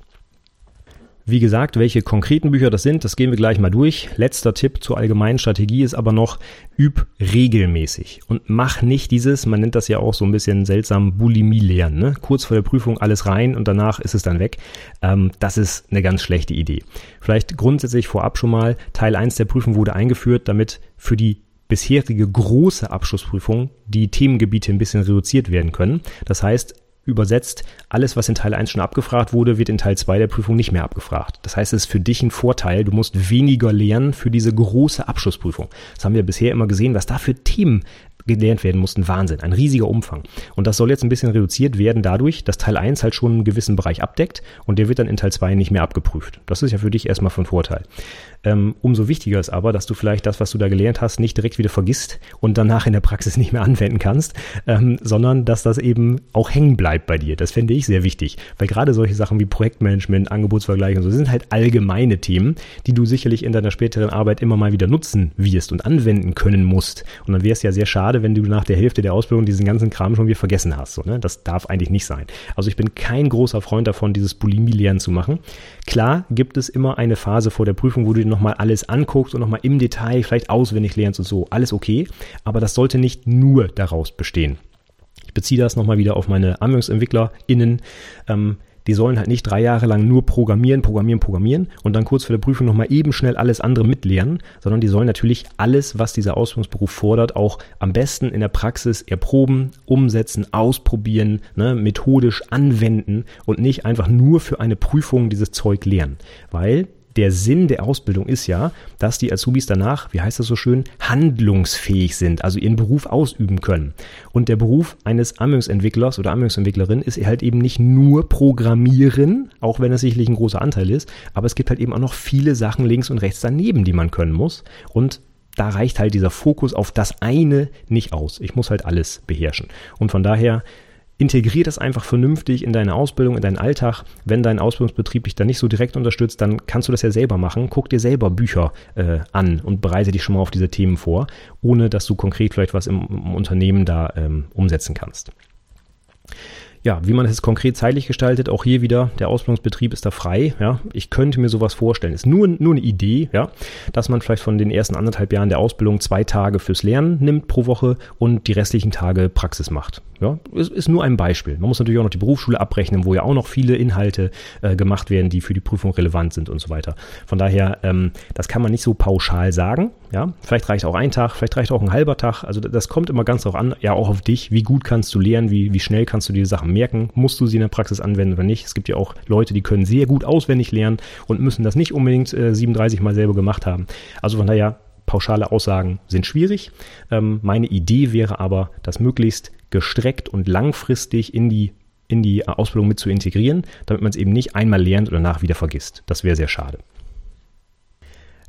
Wie gesagt, welche konkreten Bücher das sind, das gehen wir gleich mal durch. Letzter Tipp zur allgemeinen Strategie ist aber noch, üb regelmäßig und mach nicht dieses, man nennt das ja auch so ein bisschen seltsam Bulimie lernen, ne? kurz vor der Prüfung alles rein und danach ist es dann weg. Ähm, das ist eine ganz schlechte Idee. Vielleicht grundsätzlich vorab schon mal, Teil 1 der Prüfung wurde eingeführt, damit für die bisherige große Abschlussprüfung die Themengebiete ein bisschen reduziert werden können. Das heißt, Übersetzt, alles, was in Teil 1 schon abgefragt wurde, wird in Teil 2 der Prüfung nicht mehr abgefragt. Das heißt, es ist für dich ein Vorteil. Du musst weniger lernen für diese große Abschlussprüfung. Das haben wir bisher immer gesehen, was da für Themen gelernt werden mussten. Wahnsinn, ein riesiger Umfang. Und das soll jetzt ein bisschen reduziert werden dadurch, dass Teil 1 halt schon einen gewissen Bereich abdeckt und der wird dann in Teil 2 nicht mehr abgeprüft. Das ist ja für dich erstmal von Vorteil. Ähm, umso wichtiger ist aber, dass du vielleicht das, was du da gelernt hast, nicht direkt wieder vergisst und danach in der Praxis nicht mehr anwenden kannst, ähm, sondern dass das eben auch hängen bleibt bei dir. Das fände ich sehr wichtig, weil gerade solche Sachen wie Projektmanagement, Angebotsvergleich und so sind halt allgemeine Themen, die du sicherlich in deiner späteren Arbeit immer mal wieder nutzen wirst und anwenden können musst. Und dann wäre es ja sehr schade, wenn du nach der Hälfte der Ausbildung diesen ganzen Kram schon wieder vergessen hast. So, ne? Das darf eigentlich nicht sein. Also ich bin kein großer Freund davon, dieses Bulimie-Lernen zu machen. Klar gibt es immer eine Phase vor der Prüfung, wo du dir nochmal alles anguckst und nochmal im Detail vielleicht auswendig lernst und so. Alles okay. Aber das sollte nicht nur daraus bestehen. Ich beziehe das nochmal wieder auf meine AnwendungsentwicklerInnen. Ähm, die sollen halt nicht drei Jahre lang nur programmieren, programmieren, programmieren und dann kurz vor der Prüfung nochmal eben schnell alles andere mitlernen, sondern die sollen natürlich alles, was dieser Ausbildungsberuf fordert, auch am besten in der Praxis erproben, umsetzen, ausprobieren, ne, methodisch anwenden und nicht einfach nur für eine Prüfung dieses Zeug lernen. Weil der Sinn der Ausbildung ist ja, dass die Azubis danach, wie heißt das so schön, handlungsfähig sind, also ihren Beruf ausüben können. Und der Beruf eines Anwendungsentwicklers oder Anwendungsentwicklerin ist halt eben nicht nur Programmieren, auch wenn es sicherlich ein großer Anteil ist, aber es gibt halt eben auch noch viele Sachen links und rechts daneben, die man können muss. Und da reicht halt dieser Fokus auf das eine nicht aus. Ich muss halt alles beherrschen. Und von daher Integrier das einfach vernünftig in deine Ausbildung, in deinen Alltag. Wenn dein Ausbildungsbetrieb dich da nicht so direkt unterstützt, dann kannst du das ja selber machen. Guck dir selber Bücher äh, an und bereite dich schon mal auf diese Themen vor, ohne dass du konkret vielleicht was im, im Unternehmen da ähm, umsetzen kannst. Ja, wie man es konkret zeitlich gestaltet, auch hier wieder, der Ausbildungsbetrieb ist da frei. Ja, ich könnte mir sowas vorstellen. Ist nur, nur eine Idee, ja, dass man vielleicht von den ersten anderthalb Jahren der Ausbildung zwei Tage fürs Lernen nimmt pro Woche und die restlichen Tage Praxis macht. Ja, ist, ist nur ein Beispiel. Man muss natürlich auch noch die Berufsschule abrechnen, wo ja auch noch viele Inhalte äh, gemacht werden, die für die Prüfung relevant sind und so weiter. Von daher, ähm, das kann man nicht so pauschal sagen. Ja, vielleicht reicht auch ein Tag, vielleicht reicht auch ein halber Tag. Also das kommt immer ganz darauf an, ja auch auf dich. Wie gut kannst du lernen? Wie, wie schnell kannst du diese Sachen merken? Musst du sie in der Praxis anwenden oder nicht? Es gibt ja auch Leute, die können sehr gut auswendig lernen und müssen das nicht unbedingt äh, 37 Mal selber gemacht haben. Also von daher, pauschale Aussagen sind schwierig. Ähm, meine Idee wäre aber, das möglichst gestreckt und langfristig in die in die Ausbildung mit zu integrieren, damit man es eben nicht einmal lernt und danach wieder vergisst. Das wäre sehr schade.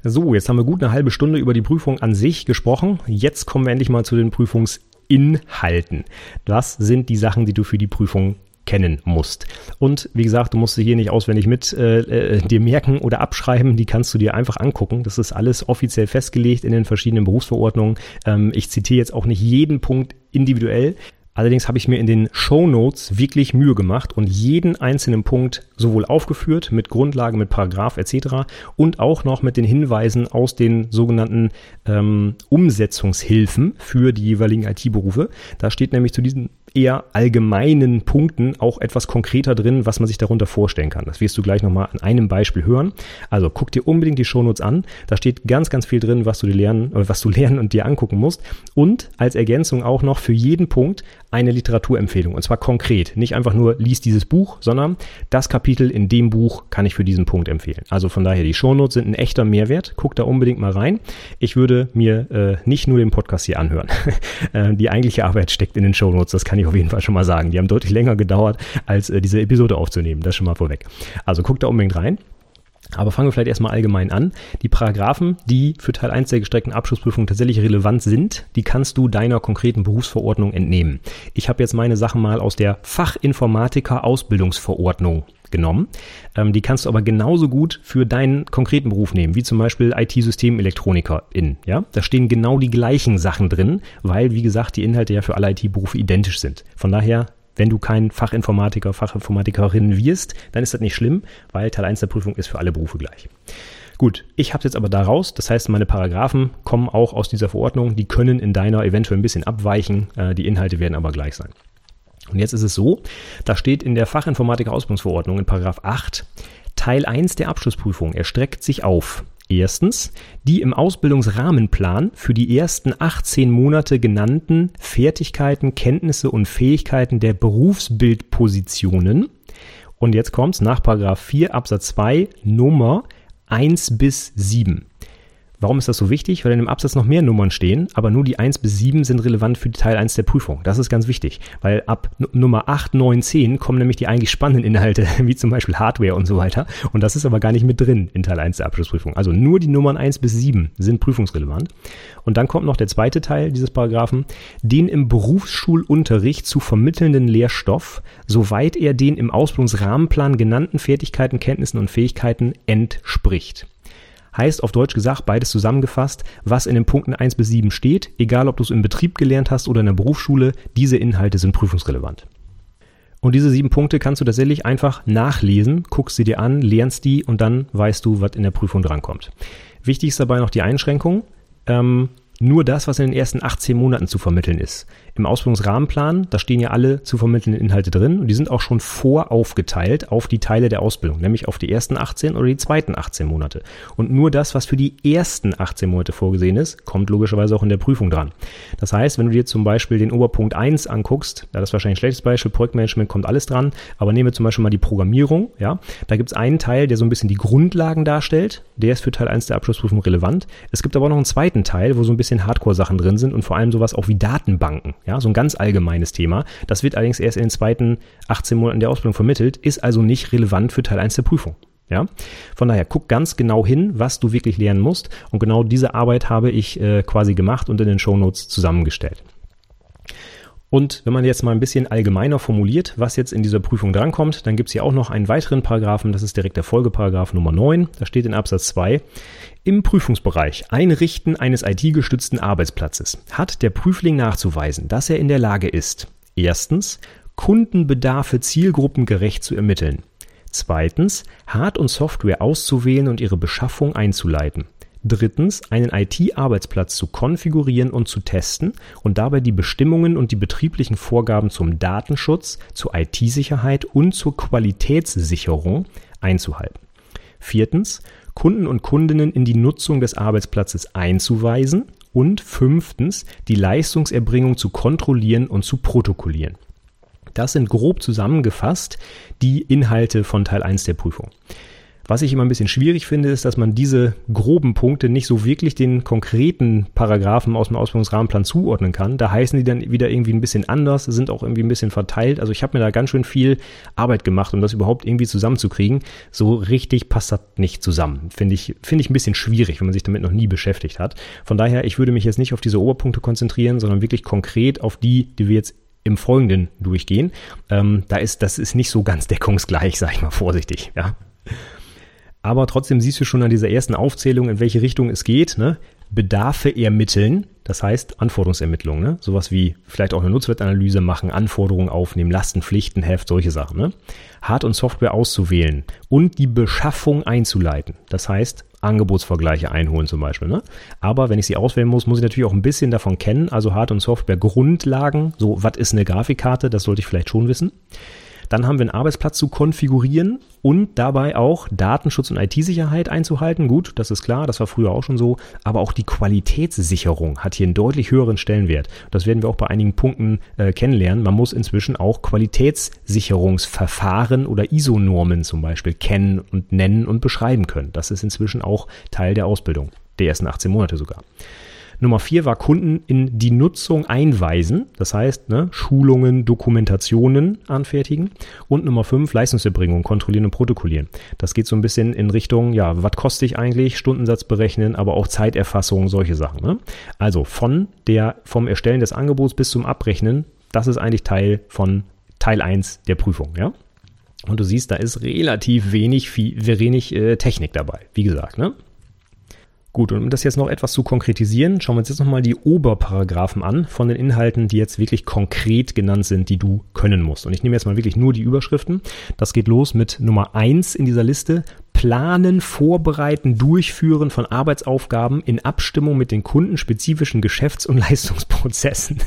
So, jetzt haben wir gut eine halbe Stunde über die Prüfung an sich gesprochen. Jetzt kommen wir endlich mal zu den Prüfungsinhalten. Das sind die Sachen, die du für die Prüfung kennen musst. Und wie gesagt, du musst sie hier nicht auswendig mit äh, äh, dir merken oder abschreiben. Die kannst du dir einfach angucken. Das ist alles offiziell festgelegt in den verschiedenen Berufsverordnungen. Ähm, ich zitiere jetzt auch nicht jeden Punkt individuell. Allerdings habe ich mir in den Show Notes wirklich Mühe gemacht und jeden einzelnen Punkt sowohl aufgeführt mit Grundlage, mit Paragraph etc. und auch noch mit den Hinweisen aus den sogenannten ähm, Umsetzungshilfen für die jeweiligen IT-Berufe. Da steht nämlich zu diesen eher allgemeinen Punkten auch etwas konkreter drin, was man sich darunter vorstellen kann. Das wirst du gleich nochmal an einem Beispiel hören. Also guck dir unbedingt die Shownotes an. Da steht ganz, ganz viel drin, was du dir lernen, äh, was du lernen und dir angucken musst. Und als Ergänzung auch noch für jeden Punkt eine Literaturempfehlung. Und zwar konkret. Nicht einfach nur lies dieses Buch, sondern das Kapitel in dem Buch kann ich für diesen Punkt empfehlen. Also von daher, die Shownotes sind ein echter Mehrwert. Guck da unbedingt mal rein. Ich würde mir äh, nicht nur den Podcast hier anhören. Äh, die eigentliche Arbeit steckt in den Shownotes. Das kann ich auf jeden Fall schon mal sagen. Die haben deutlich länger gedauert, als äh, diese Episode aufzunehmen. Das schon mal vorweg. Also guckt da unbedingt rein. Aber fangen wir vielleicht erstmal allgemein an. Die Paragraphen, die für Teil 1 der gestreckten Abschlussprüfung tatsächlich relevant sind, die kannst du deiner konkreten Berufsverordnung entnehmen. Ich habe jetzt meine Sachen mal aus der Fachinformatiker Ausbildungsverordnung genommen. Ähm, die kannst du aber genauso gut für deinen konkreten Beruf nehmen, wie zum Beispiel IT-Systemelektroniker-In. Ja? Da stehen genau die gleichen Sachen drin, weil, wie gesagt, die Inhalte ja für alle IT-Berufe identisch sind. Von daher wenn du kein Fachinformatiker, Fachinformatikerin wirst, dann ist das nicht schlimm, weil Teil 1 der Prüfung ist für alle Berufe gleich. Gut, ich habe es jetzt aber da raus. Das heißt, meine Paragraphen kommen auch aus dieser Verordnung. Die können in deiner eventuell ein bisschen abweichen. Äh, die Inhalte werden aber gleich sein. Und jetzt ist es so, da steht in der Fachinformatiker Ausbildungsverordnung in Paragraph 8, Teil 1 der Abschlussprüfung erstreckt sich auf Erstens, die im Ausbildungsrahmenplan für die ersten 18 Monate genannten Fertigkeiten, Kenntnisse und Fähigkeiten der Berufsbildpositionen. Und jetzt kommt's nach Paragraph 4 Absatz 2 Nummer 1 bis 7. Warum ist das so wichtig? Weil in dem Absatz noch mehr Nummern stehen, aber nur die 1 bis 7 sind relevant für Teil 1 der Prüfung. Das ist ganz wichtig, weil ab Nummer 8, 9, 10 kommen nämlich die eigentlich spannenden Inhalte, wie zum Beispiel Hardware und so weiter. Und das ist aber gar nicht mit drin in Teil 1 der Abschlussprüfung. Also nur die Nummern 1 bis 7 sind prüfungsrelevant. Und dann kommt noch der zweite Teil dieses Paragraphen, den im Berufsschulunterricht zu vermittelnden Lehrstoff, soweit er den im Ausbildungsrahmenplan genannten Fertigkeiten, Kenntnissen und Fähigkeiten entspricht. Heißt auf Deutsch gesagt, beides zusammengefasst, was in den Punkten 1 bis 7 steht, egal ob du es im Betrieb gelernt hast oder in der Berufsschule, diese Inhalte sind prüfungsrelevant. Und diese sieben Punkte kannst du tatsächlich einfach nachlesen, guckst sie dir an, lernst die und dann weißt du, was in der Prüfung drankommt. Wichtig ist dabei noch die Einschränkung. Ähm, nur das, was in den ersten 18 Monaten zu vermitteln ist. Im Ausbildungsrahmenplan, da stehen ja alle zu vermittelnden Inhalte drin und die sind auch schon voraufgeteilt auf die Teile der Ausbildung, nämlich auf die ersten 18 oder die zweiten 18 Monate. Und nur das, was für die ersten 18 Monate vorgesehen ist, kommt logischerweise auch in der Prüfung dran. Das heißt, wenn du dir zum Beispiel den Oberpunkt 1 anguckst, da ist wahrscheinlich ein schlechtes Beispiel, Projektmanagement kommt alles dran, aber nehmen wir zum Beispiel mal die Programmierung, ja, da gibt es einen Teil, der so ein bisschen die Grundlagen darstellt, der ist für Teil 1 der Abschlussprüfung relevant. Es gibt aber noch einen zweiten Teil, wo so ein bisschen bisschen Hardcore-Sachen drin sind und vor allem sowas auch wie Datenbanken. Ja, so ein ganz allgemeines Thema. Das wird allerdings erst in den zweiten 18 Monaten der Ausbildung vermittelt, ist also nicht relevant für Teil 1 der Prüfung. Ja, von daher guck ganz genau hin, was du wirklich lernen musst. Und genau diese Arbeit habe ich äh, quasi gemacht und in den Show Notes zusammengestellt. Und wenn man jetzt mal ein bisschen allgemeiner formuliert, was jetzt in dieser Prüfung drankommt, dann gibt es hier auch noch einen weiteren Paragraphen, das ist direkt der Folgeparagraph Nummer 9. Da steht in Absatz 2, im Prüfungsbereich Einrichten eines IT-gestützten Arbeitsplatzes hat der Prüfling nachzuweisen, dass er in der Lage ist, erstens Kundenbedarfe zielgruppengerecht zu ermitteln, zweitens Hard- und Software auszuwählen und ihre Beschaffung einzuleiten, Drittens, einen IT-Arbeitsplatz zu konfigurieren und zu testen und dabei die Bestimmungen und die betrieblichen Vorgaben zum Datenschutz, zur IT-Sicherheit und zur Qualitätssicherung einzuhalten. Viertens, Kunden und Kundinnen in die Nutzung des Arbeitsplatzes einzuweisen und fünftens, die Leistungserbringung zu kontrollieren und zu protokollieren. Das sind grob zusammengefasst die Inhalte von Teil 1 der Prüfung. Was ich immer ein bisschen schwierig finde, ist, dass man diese groben Punkte nicht so wirklich den konkreten Paragraphen aus dem Ausbildungsrahmenplan zuordnen kann. Da heißen die dann wieder irgendwie ein bisschen anders, sind auch irgendwie ein bisschen verteilt. Also ich habe mir da ganz schön viel Arbeit gemacht, um das überhaupt irgendwie zusammenzukriegen. So richtig passt das nicht zusammen. Finde ich, finde ich ein bisschen schwierig, wenn man sich damit noch nie beschäftigt hat. Von daher, ich würde mich jetzt nicht auf diese Oberpunkte konzentrieren, sondern wirklich konkret auf die, die wir jetzt im Folgenden durchgehen. Ähm, da ist, das ist nicht so ganz deckungsgleich, sag ich mal vorsichtig, ja. Aber trotzdem siehst du schon an dieser ersten Aufzählung, in welche Richtung es geht. Ne? Bedarfe ermitteln, das heißt Anforderungsermittlung, ne? sowas wie vielleicht auch eine Nutzwertanalyse machen, Anforderungen aufnehmen, Lastenpflichtenheft, solche Sachen. Ne? Hard- und Software auszuwählen und die Beschaffung einzuleiten. Das heißt Angebotsvergleiche einholen zum Beispiel. Ne? Aber wenn ich sie auswählen muss, muss ich natürlich auch ein bisschen davon kennen, also Hard- und Software Grundlagen. So, was ist eine Grafikkarte? Das sollte ich vielleicht schon wissen. Dann haben wir einen Arbeitsplatz zu konfigurieren und dabei auch Datenschutz und IT-Sicherheit einzuhalten. Gut, das ist klar, das war früher auch schon so. Aber auch die Qualitätssicherung hat hier einen deutlich höheren Stellenwert. Das werden wir auch bei einigen Punkten äh, kennenlernen. Man muss inzwischen auch Qualitätssicherungsverfahren oder ISO-Normen zum Beispiel kennen und nennen und beschreiben können. Das ist inzwischen auch Teil der Ausbildung, der ersten 18 Monate sogar. Nummer vier war Kunden in die Nutzung einweisen, das heißt ne, Schulungen, Dokumentationen anfertigen. Und Nummer fünf Leistungserbringung, kontrollieren und protokollieren. Das geht so ein bisschen in Richtung, ja, was kostet ich eigentlich, Stundensatz berechnen, aber auch Zeiterfassung, solche Sachen. Ne? Also von der, vom Erstellen des Angebots bis zum Abrechnen, das ist eigentlich Teil von Teil 1 der Prüfung, ja. Und du siehst, da ist relativ wenig, viel, wenig äh, Technik dabei, wie gesagt, ne? Gut, und um das jetzt noch etwas zu konkretisieren, schauen wir uns jetzt nochmal die Oberparagraphen an von den Inhalten, die jetzt wirklich konkret genannt sind, die du können musst. Und ich nehme jetzt mal wirklich nur die Überschriften. Das geht los mit Nummer eins in dieser Liste, Planen, Vorbereiten, Durchführen von Arbeitsaufgaben in Abstimmung mit den kundenspezifischen Geschäfts- und Leistungsprozessen.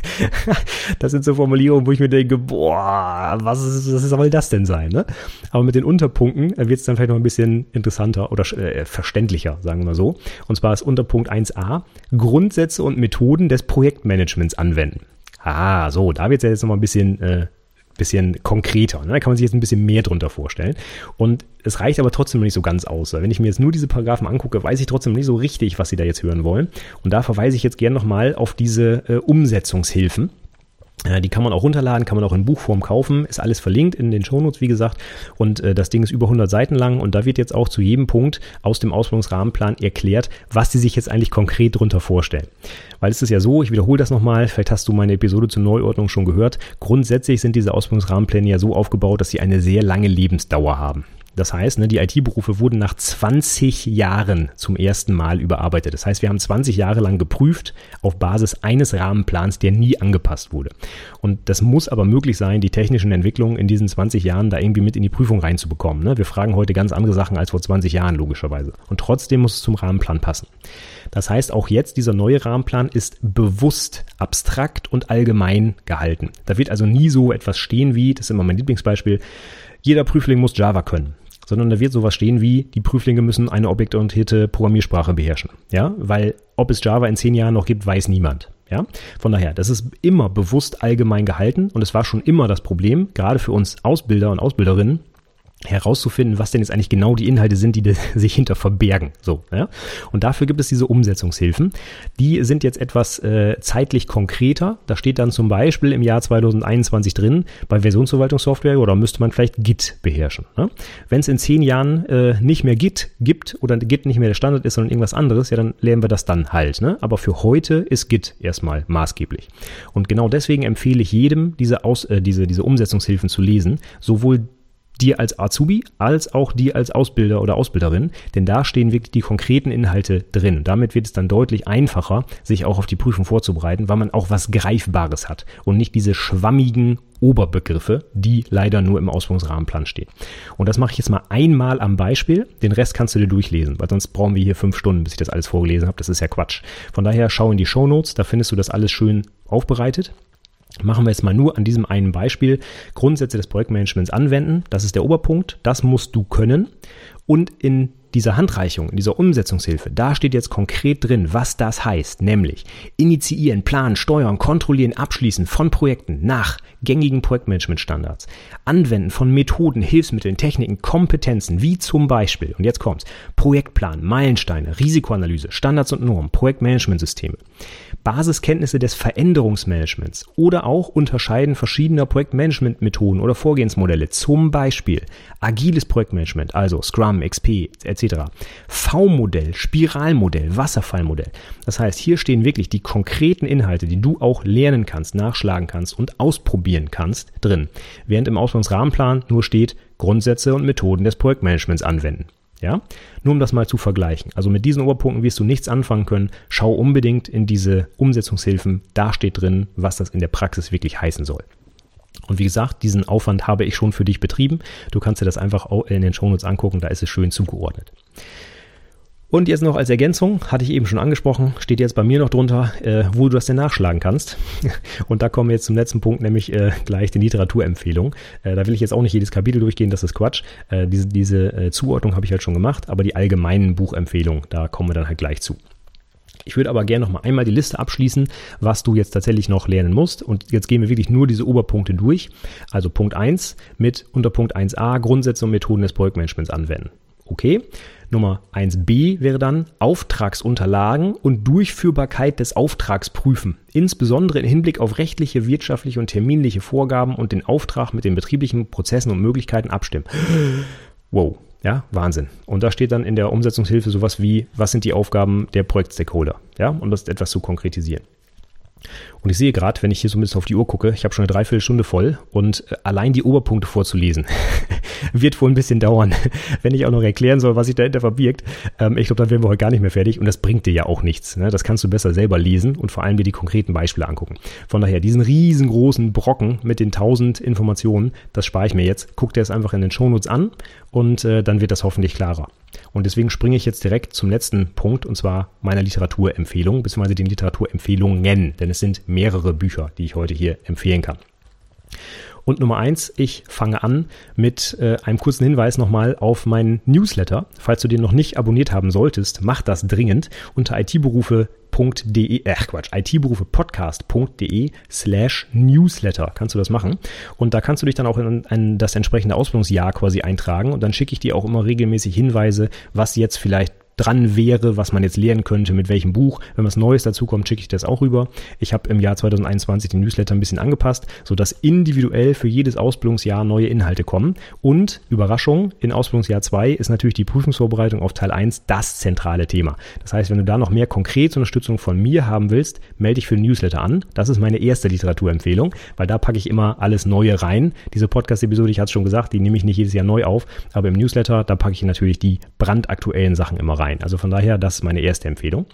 das sind so Formulierungen, wo ich mir denke, boah, was, ist, was soll das denn sein? Ne? Aber mit den Unterpunkten wird es dann vielleicht noch ein bisschen interessanter oder äh, verständlicher, sagen wir mal so. Und zwar ist Unterpunkt 1a Grundsätze und Methoden des Projektmanagements anwenden. Ah, so, da wird es ja jetzt noch mal ein bisschen äh, bisschen konkreter. Ne? Da kann man sich jetzt ein bisschen mehr drunter vorstellen. Und es reicht aber trotzdem nicht so ganz aus. Wenn ich mir jetzt nur diese Paragraphen angucke, weiß ich trotzdem nicht so richtig, was sie da jetzt hören wollen. Und da verweise ich jetzt gerne nochmal auf diese äh, Umsetzungshilfen. Die kann man auch runterladen, kann man auch in Buchform kaufen, ist alles verlinkt in den Shownotes, wie gesagt. Und äh, das Ding ist über 100 Seiten lang und da wird jetzt auch zu jedem Punkt aus dem Ausbildungsrahmenplan erklärt, was die sich jetzt eigentlich konkret drunter vorstellen. Weil es ist ja so, ich wiederhole das nochmal, vielleicht hast du meine Episode zur Neuordnung schon gehört. Grundsätzlich sind diese Ausbildungsrahmenpläne ja so aufgebaut, dass sie eine sehr lange Lebensdauer haben. Das heißt, ne, die IT-Berufe wurden nach 20 Jahren zum ersten Mal überarbeitet. Das heißt, wir haben 20 Jahre lang geprüft auf Basis eines Rahmenplans, der nie angepasst wurde. Und das muss aber möglich sein, die technischen Entwicklungen in diesen 20 Jahren da irgendwie mit in die Prüfung reinzubekommen. Ne? Wir fragen heute ganz andere Sachen als vor 20 Jahren, logischerweise. Und trotzdem muss es zum Rahmenplan passen. Das heißt, auch jetzt dieser neue Rahmenplan ist bewusst abstrakt und allgemein gehalten. Da wird also nie so etwas stehen wie, das ist immer mein Lieblingsbeispiel, jeder Prüfling muss Java können sondern da wird sowas stehen wie, die Prüflinge müssen eine objektorientierte Programmiersprache beherrschen. Ja, weil ob es Java in zehn Jahren noch gibt, weiß niemand. Ja, von daher, das ist immer bewusst allgemein gehalten und es war schon immer das Problem, gerade für uns Ausbilder und Ausbilderinnen, herauszufinden, was denn jetzt eigentlich genau die Inhalte sind, die sich hinter verbergen. So, ja? Und dafür gibt es diese Umsetzungshilfen. Die sind jetzt etwas äh, zeitlich konkreter. Da steht dann zum Beispiel im Jahr 2021 drin, bei Versionsverwaltungssoftware oder müsste man vielleicht Git beherrschen. Ne? Wenn es in zehn Jahren äh, nicht mehr Git gibt oder Git nicht mehr der Standard ist, sondern irgendwas anderes, ja, dann lernen wir das dann halt. Ne? Aber für heute ist Git erstmal maßgeblich. Und genau deswegen empfehle ich jedem, diese, Aus, äh, diese, diese Umsetzungshilfen zu lesen, sowohl dir als Azubi als auch dir als Ausbilder oder Ausbilderin, denn da stehen wirklich die konkreten Inhalte drin. damit wird es dann deutlich einfacher, sich auch auf die Prüfung vorzubereiten, weil man auch was Greifbares hat und nicht diese schwammigen Oberbegriffe, die leider nur im Ausbildungsrahmenplan stehen. Und das mache ich jetzt mal einmal am Beispiel. Den Rest kannst du dir durchlesen, weil sonst brauchen wir hier fünf Stunden, bis ich das alles vorgelesen habe. Das ist ja Quatsch. Von daher schau in die Show Notes, da findest du das alles schön aufbereitet. Machen wir jetzt mal nur an diesem einen Beispiel Grundsätze des Projektmanagements anwenden. Das ist der Oberpunkt. Das musst du können. Und in dieser Handreichung, in dieser Umsetzungshilfe, da steht jetzt konkret drin, was das heißt, nämlich initiieren, planen, steuern, kontrollieren, abschließen von Projekten nach gängigen Projektmanagementstandards, Anwenden von Methoden, Hilfsmitteln, Techniken, Kompetenzen, wie zum Beispiel, und jetzt kommt's, Projektplan, Meilensteine, Risikoanalyse, Standards und Normen, Projektmanagementsysteme, Basiskenntnisse des Veränderungsmanagements oder auch Unterscheiden verschiedener Projektmanagementmethoden oder Vorgehensmodelle, zum Beispiel agiles Projektmanagement, also Scrum, XP etc., V-Modell, Spiralmodell, Wasserfallmodell. Das heißt, hier stehen wirklich die konkreten Inhalte, die du auch lernen kannst, nachschlagen kannst und ausprobieren kannst, drin. Während im Ausbildungsrahmenplan nur steht Grundsätze und Methoden des Projektmanagements anwenden. Ja? Nur um das mal zu vergleichen. Also mit diesen Oberpunkten wirst du nichts anfangen können. Schau unbedingt in diese Umsetzungshilfen. Da steht drin, was das in der Praxis wirklich heißen soll. Und wie gesagt, diesen Aufwand habe ich schon für dich betrieben. Du kannst dir das einfach in den Shownotes angucken, da ist es schön zugeordnet. Und jetzt noch als Ergänzung, hatte ich eben schon angesprochen, steht jetzt bei mir noch drunter, äh, wo du das denn nachschlagen kannst. Und da kommen wir jetzt zum letzten Punkt, nämlich äh, gleich die Literaturempfehlung. Äh, da will ich jetzt auch nicht jedes Kapitel durchgehen, das ist Quatsch. Äh, diese diese äh, Zuordnung habe ich halt schon gemacht, aber die allgemeinen Buchempfehlungen, da kommen wir dann halt gleich zu. Ich würde aber gerne noch mal einmal die Liste abschließen, was du jetzt tatsächlich noch lernen musst. Und jetzt gehen wir wirklich nur diese Oberpunkte durch. Also Punkt 1 mit Unterpunkt 1a Grundsätze und Methoden des Projektmanagements anwenden. Okay. Nummer 1b wäre dann Auftragsunterlagen und Durchführbarkeit des Auftrags prüfen, insbesondere im Hinblick auf rechtliche, wirtschaftliche und terminliche Vorgaben und den Auftrag mit den betrieblichen Prozessen und Möglichkeiten abstimmen. Wow, ja, Wahnsinn. Und da steht dann in der Umsetzungshilfe sowas wie, was sind die Aufgaben der Projektstakeholder? Ja, um das etwas zu konkretisieren. Und ich sehe gerade, wenn ich hier so ein bisschen auf die Uhr gucke, ich habe schon eine Dreiviertelstunde voll und äh, allein die Oberpunkte vorzulesen wird wohl ein bisschen dauern, wenn ich auch noch erklären soll, was sich dahinter verbirgt. Ähm, ich glaube, dann wären wir heute gar nicht mehr fertig und das bringt dir ja auch nichts. Ne? Das kannst du besser selber lesen und vor allem dir die konkreten Beispiele angucken. Von daher, diesen riesengroßen Brocken mit den tausend Informationen, das spare ich mir jetzt. Guck dir es einfach in den Shownotes an und äh, dann wird das hoffentlich klarer. Und deswegen springe ich jetzt direkt zum letzten Punkt und zwar meiner Literaturempfehlung beziehungsweise den Literaturempfehlungen, denn es sind mehrere Bücher, die ich heute hier empfehlen kann. Und Nummer eins, ich fange an mit äh, einem kurzen Hinweis nochmal auf meinen Newsletter. Falls du den noch nicht abonniert haben solltest, mach das dringend unter itberufe.de, äh Quatsch, itberufepodcast.de slash Newsletter kannst du das machen. Und da kannst du dich dann auch in, in das entsprechende Ausbildungsjahr quasi eintragen und dann schicke ich dir auch immer regelmäßig Hinweise, was jetzt vielleicht dran wäre, was man jetzt lernen könnte, mit welchem Buch. Wenn was Neues dazukommt, schicke ich das auch rüber. Ich habe im Jahr 2021 den Newsletter ein bisschen angepasst, sodass individuell für jedes Ausbildungsjahr neue Inhalte kommen. Und Überraschung, in Ausbildungsjahr 2 ist natürlich die Prüfungsvorbereitung auf Teil 1 das zentrale Thema. Das heißt, wenn du da noch mehr konkrete Unterstützung von mir haben willst, melde dich für den Newsletter an. Das ist meine erste Literaturempfehlung, weil da packe ich immer alles Neue rein. Diese Podcast-Episode, ich hatte es schon gesagt, die nehme ich nicht jedes Jahr neu auf, aber im Newsletter, da packe ich natürlich die brandaktuellen Sachen immer rein rein. Also von daher, das ist meine erste Empfehlung.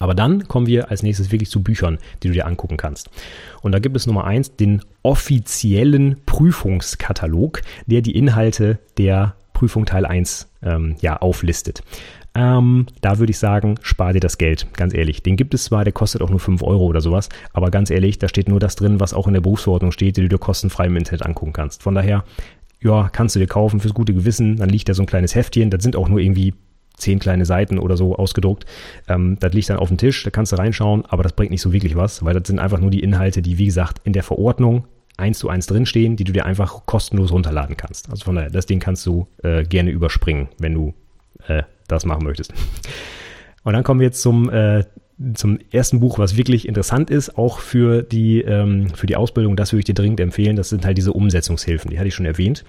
Aber dann kommen wir als nächstes wirklich zu Büchern, die du dir angucken kannst. Und da gibt es Nummer eins den offiziellen Prüfungskatalog, der die Inhalte der Prüfung Teil 1 ähm, ja, auflistet. Ähm, da würde ich sagen, spar dir das Geld, ganz ehrlich. Den gibt es zwar, der kostet auch nur 5 Euro oder sowas, aber ganz ehrlich, da steht nur das drin, was auch in der Berufsverordnung steht, die du dir kostenfrei im Internet angucken kannst. Von daher, ja, kannst du dir kaufen fürs gute Gewissen, dann liegt da so ein kleines Heftchen, das sind auch nur irgendwie zehn kleine Seiten oder so ausgedruckt. Ähm, das liegt dann auf dem Tisch, da kannst du reinschauen, aber das bringt nicht so wirklich was, weil das sind einfach nur die Inhalte, die, wie gesagt, in der Verordnung eins zu eins drinstehen, die du dir einfach kostenlos runterladen kannst. Also von daher, das Ding kannst du äh, gerne überspringen, wenn du äh, das machen möchtest. Und dann kommen wir jetzt zum, äh, zum ersten Buch, was wirklich interessant ist, auch für die, ähm, für die Ausbildung. Das würde ich dir dringend empfehlen. Das sind halt diese Umsetzungshilfen, die hatte ich schon erwähnt.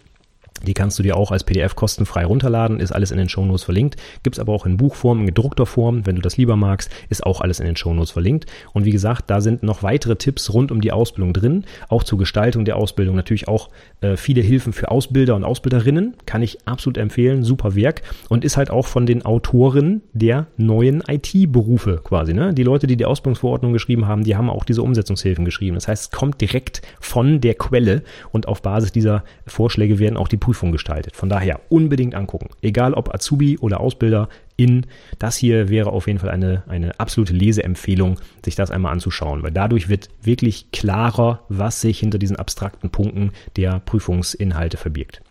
Die kannst du dir auch als PDF kostenfrei runterladen, ist alles in den Shownotes verlinkt. Gibt's aber auch in Buchform, in gedruckter Form, wenn du das lieber magst, ist auch alles in den Shownotes verlinkt. Und wie gesagt, da sind noch weitere Tipps rund um die Ausbildung drin, auch zur Gestaltung der Ausbildung. Natürlich auch äh, viele Hilfen für Ausbilder und Ausbilderinnen, kann ich absolut empfehlen, super Werk und ist halt auch von den Autoren der neuen IT-Berufe quasi. Ne? Die Leute, die die Ausbildungsverordnung geschrieben haben, die haben auch diese Umsetzungshilfen geschrieben. Das heißt, es kommt direkt von der Quelle und auf Basis dieser Vorschläge werden auch die Prüfung gestaltet. Von daher unbedingt angucken. Egal ob Azubi oder Ausbilder in. Das hier wäre auf jeden Fall eine, eine absolute Leseempfehlung, sich das einmal anzuschauen, weil dadurch wird wirklich klarer, was sich hinter diesen abstrakten Punkten der Prüfungsinhalte verbirgt.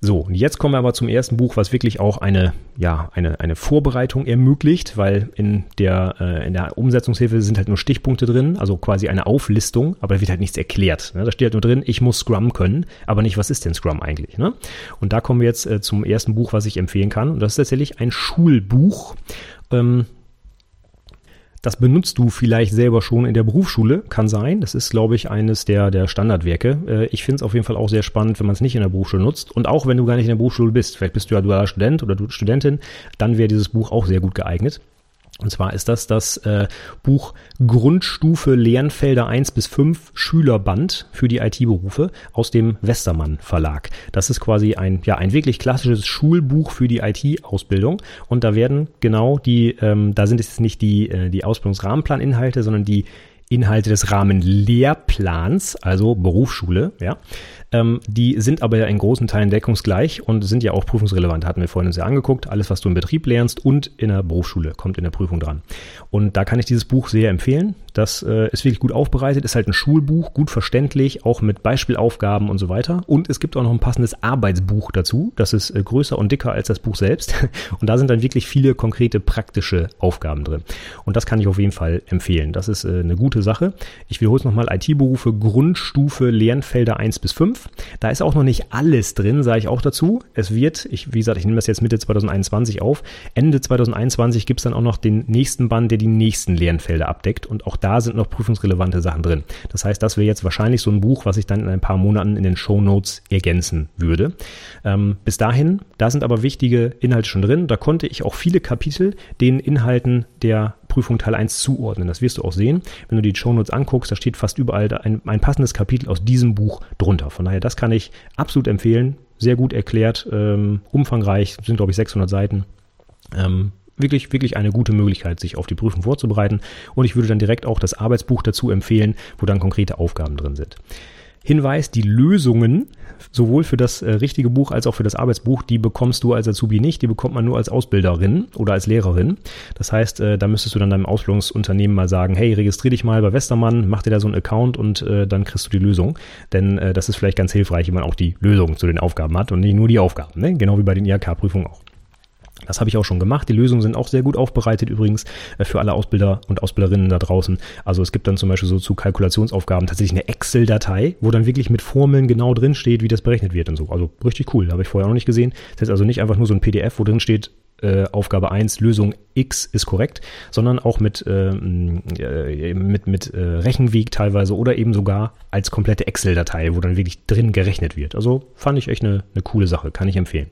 So, und jetzt kommen wir aber zum ersten Buch, was wirklich auch eine, ja, eine, eine Vorbereitung ermöglicht, weil in der, äh, in der Umsetzungshilfe sind halt nur Stichpunkte drin, also quasi eine Auflistung, aber da wird halt nichts erklärt. Ne? Da steht halt nur drin, ich muss Scrum können, aber nicht, was ist denn Scrum eigentlich? Ne? Und da kommen wir jetzt äh, zum ersten Buch, was ich empfehlen kann. Und das ist tatsächlich ein Schulbuch. Ähm, das benutzt du vielleicht selber schon in der Berufsschule, kann sein. Das ist, glaube ich, eines der, der Standardwerke. Äh, ich finde es auf jeden Fall auch sehr spannend, wenn man es nicht in der Berufsschule nutzt. Und auch wenn du gar nicht in der Berufsschule bist, vielleicht bist du ja dualer Student oder Studentin, dann wäre dieses Buch auch sehr gut geeignet. Und zwar ist das das äh, Buch Grundstufe Lernfelder 1 bis 5 Schülerband für die IT-Berufe aus dem Westermann Verlag. Das ist quasi ein, ja, ein wirklich klassisches Schulbuch für die IT-Ausbildung. Und da werden genau die, ähm, da sind es nicht die, äh, die Ausbildungsrahmenplaninhalte, sondern die Inhalte des Rahmenlehrplans, also Berufsschule, ja. Ähm, die sind aber ja in großen Teilen deckungsgleich und sind ja auch prüfungsrelevant. Hatten wir vorhin uns ja angeguckt. Alles, was du im Betrieb lernst und in der Berufsschule, kommt in der Prüfung dran. Und da kann ich dieses Buch sehr empfehlen. Das äh, ist wirklich gut aufbereitet, ist halt ein Schulbuch, gut verständlich, auch mit Beispielaufgaben und so weiter. Und es gibt auch noch ein passendes Arbeitsbuch dazu. Das ist äh, größer und dicker als das Buch selbst. Und da sind dann wirklich viele konkrete praktische Aufgaben drin. Und das kann ich auf jeden Fall empfehlen. Das ist äh, eine gute Sache. Ich wiederhole es nochmal. IT-Berufe Grundstufe Lernfelder 1 bis 5. Da ist auch noch nicht alles drin, sage ich auch dazu. Es wird, ich, wie gesagt, ich nehme das jetzt Mitte 2021 auf. Ende 2021 gibt es dann auch noch den nächsten Band, der die nächsten Lernfelder abdeckt. Und auch da da sind noch prüfungsrelevante Sachen drin. Das heißt, das wäre jetzt wahrscheinlich so ein Buch, was ich dann in ein paar Monaten in den Show Notes ergänzen würde. Ähm, bis dahin, da sind aber wichtige Inhalte schon drin. Da konnte ich auch viele Kapitel den Inhalten der Prüfung Teil 1 zuordnen. Das wirst du auch sehen. Wenn du die Show Notes anguckst, da steht fast überall ein, ein passendes Kapitel aus diesem Buch drunter. Von daher, das kann ich absolut empfehlen. Sehr gut erklärt, ähm, umfangreich, sind glaube ich 600 Seiten. Ähm, wirklich, wirklich eine gute Möglichkeit, sich auf die Prüfung vorzubereiten. Und ich würde dann direkt auch das Arbeitsbuch dazu empfehlen, wo dann konkrete Aufgaben drin sind. Hinweis, die Lösungen, sowohl für das äh, richtige Buch als auch für das Arbeitsbuch, die bekommst du als Azubi nicht, die bekommt man nur als Ausbilderin oder als Lehrerin. Das heißt, äh, da müsstest du dann deinem Ausbildungsunternehmen mal sagen, hey, registrier dich mal bei Westermann, mach dir da so einen Account und äh, dann kriegst du die Lösung. Denn äh, das ist vielleicht ganz hilfreich, wenn man auch die Lösung zu den Aufgaben hat und nicht nur die Aufgaben, ne? genau wie bei den IHK-Prüfungen auch. Das habe ich auch schon gemacht. Die Lösungen sind auch sehr gut aufbereitet übrigens äh, für alle Ausbilder und Ausbilderinnen da draußen. Also es gibt dann zum Beispiel so zu Kalkulationsaufgaben tatsächlich eine Excel-Datei, wo dann wirklich mit Formeln genau drin steht, wie das berechnet wird und so. Also richtig cool. Habe ich vorher auch noch nicht gesehen. Das ist also nicht einfach nur so ein PDF, wo drin steht, äh, Aufgabe 1, Lösung X ist korrekt, sondern auch mit, ähm, äh, mit, mit äh, Rechenweg teilweise oder eben sogar als komplette Excel-Datei, wo dann wirklich drin gerechnet wird. Also fand ich echt eine, eine coole Sache, kann ich empfehlen.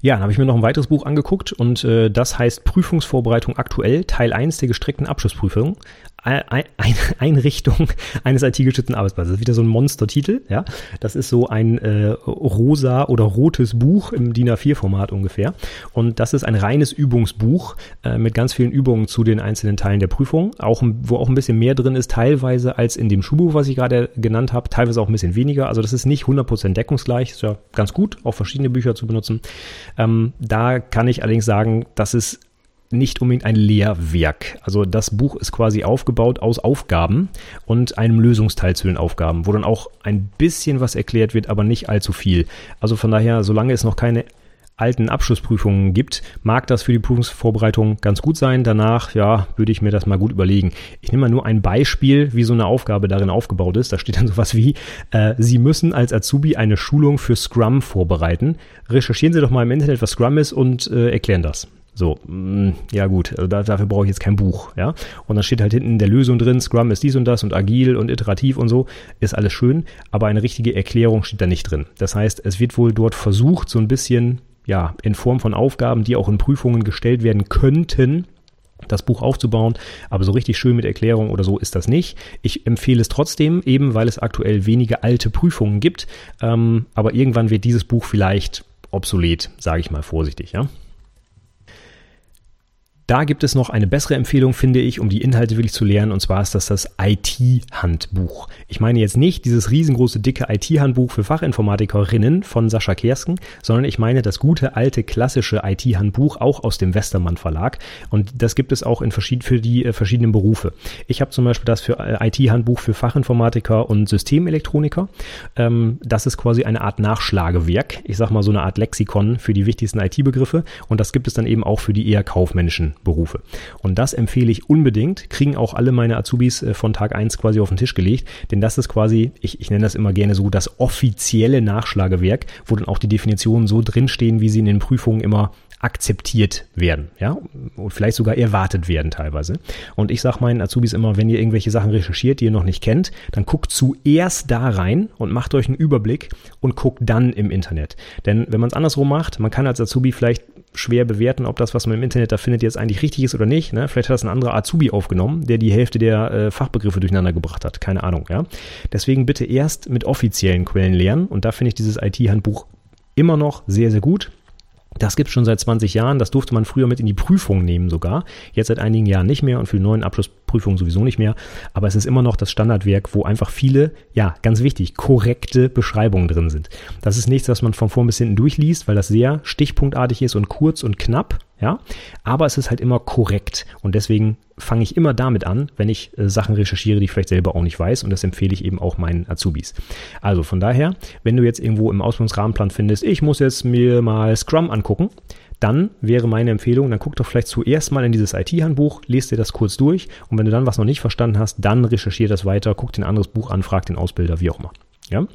Ja, dann habe ich mir noch ein weiteres Buch angeguckt und äh, das heißt Prüfungsvorbereitung aktuell, Teil 1 der gestreckten Abschlussprüfung. Einrichtung eines IT-gestützten Arbeitsplatzes. Das ist wieder so ein Monster-Titel, ja. Das ist so ein äh, rosa oder rotes Buch im DIN A4-Format ungefähr. Und das ist ein reines Übungsbuch äh, mit ganz vielen Übungen zu den einzelnen Teilen der Prüfung, auch, wo auch ein bisschen mehr drin ist, teilweise als in dem Schulbuch, was ich gerade genannt habe, teilweise auch ein bisschen weniger. Also das ist nicht 100% deckungsgleich, ist ja ganz gut, auch verschiedene Bücher zu benutzen. Ähm, da kann ich allerdings sagen, das ist nicht unbedingt ein Lehrwerk. Also das Buch ist quasi aufgebaut aus Aufgaben und einem Lösungsteil zu den Aufgaben, wo dann auch ein bisschen was erklärt wird, aber nicht allzu viel. Also von daher, solange es noch keine alten Abschlussprüfungen gibt, mag das für die Prüfungsvorbereitung ganz gut sein. Danach, ja, würde ich mir das mal gut überlegen. Ich nehme mal nur ein Beispiel, wie so eine Aufgabe darin aufgebaut ist. Da steht dann sowas wie, äh, Sie müssen als Azubi eine Schulung für Scrum vorbereiten. Recherchieren Sie doch mal im Internet, was Scrum ist und äh, erklären das. So, mh, mm, ja gut, also da, dafür brauche ich jetzt kein Buch, ja. Und dann steht halt hinten in der Lösung drin, Scrum ist dies und das und agil und iterativ und so, ist alles schön, aber eine richtige Erklärung steht da nicht drin. Das heißt, es wird wohl dort versucht, so ein bisschen, ja, in Form von Aufgaben, die auch in Prüfungen gestellt werden könnten, das Buch aufzubauen, aber so richtig schön mit Erklärung oder so ist das nicht. Ich empfehle es trotzdem, eben weil es aktuell wenige alte Prüfungen gibt, ähm, aber irgendwann wird dieses Buch vielleicht obsolet, sage ich mal vorsichtig, ja. Da gibt es noch eine bessere Empfehlung, finde ich, um die Inhalte wirklich zu lernen, und zwar ist das das IT-Handbuch. Ich meine jetzt nicht dieses riesengroße, dicke IT-Handbuch für Fachinformatikerinnen von Sascha Kersken, sondern ich meine das gute, alte, klassische IT-Handbuch, auch aus dem Westermann Verlag. Und das gibt es auch in verschied für die äh, verschiedenen Berufe. Ich habe zum Beispiel das für äh, IT-Handbuch für Fachinformatiker und Systemelektroniker. Ähm, das ist quasi eine Art Nachschlagewerk. Ich sag mal so eine Art Lexikon für die wichtigsten IT-Begriffe. Und das gibt es dann eben auch für die eher kaufmännischen Berufe. Und das empfehle ich unbedingt, kriegen auch alle meine Azubis äh, von Tag 1 quasi auf den Tisch gelegt, denn das ist quasi, ich, ich nenne das immer gerne so, das offizielle Nachschlagewerk, wo dann auch die Definitionen so drinstehen, wie sie in den Prüfungen immer akzeptiert werden, ja, und vielleicht sogar erwartet werden teilweise. Und ich sage meinen Azubis immer, wenn ihr irgendwelche Sachen recherchiert, die ihr noch nicht kennt, dann guckt zuerst da rein und macht euch einen Überblick und guckt dann im Internet. Denn wenn man es andersrum macht, man kann als Azubi vielleicht schwer bewerten, ob das, was man im Internet da findet, jetzt eigentlich richtig ist oder nicht. Ne? Vielleicht hat das ein anderer Azubi aufgenommen, der die Hälfte der äh, Fachbegriffe durcheinander gebracht hat. Keine Ahnung, ja. Deswegen bitte erst mit offiziellen Quellen lernen und da finde ich dieses IT-Handbuch immer noch sehr, sehr gut. Das gibt es schon seit 20 Jahren. Das durfte man früher mit in die Prüfung nehmen sogar. Jetzt seit einigen Jahren nicht mehr und für die neuen Abschlussprüfungen sowieso nicht mehr. Aber es ist immer noch das Standardwerk, wo einfach viele, ja, ganz wichtig, korrekte Beschreibungen drin sind. Das ist nichts, was man von vorn bis hinten durchliest, weil das sehr stichpunktartig ist und kurz und knapp ja. Aber es ist halt immer korrekt und deswegen fange ich immer damit an, wenn ich äh, Sachen recherchiere, die ich vielleicht selber auch nicht weiß und das empfehle ich eben auch meinen Azubis. Also von daher, wenn du jetzt irgendwo im Ausbildungsrahmenplan findest, ich muss jetzt mir mal Scrum angucken, dann wäre meine Empfehlung, dann guck doch vielleicht zuerst mal in dieses IT-Handbuch, lest dir das kurz durch und wenn du dann was noch nicht verstanden hast, dann recherchier das weiter, guck dir ein anderes Buch an, frag den Ausbilder, wie auch immer. Ja?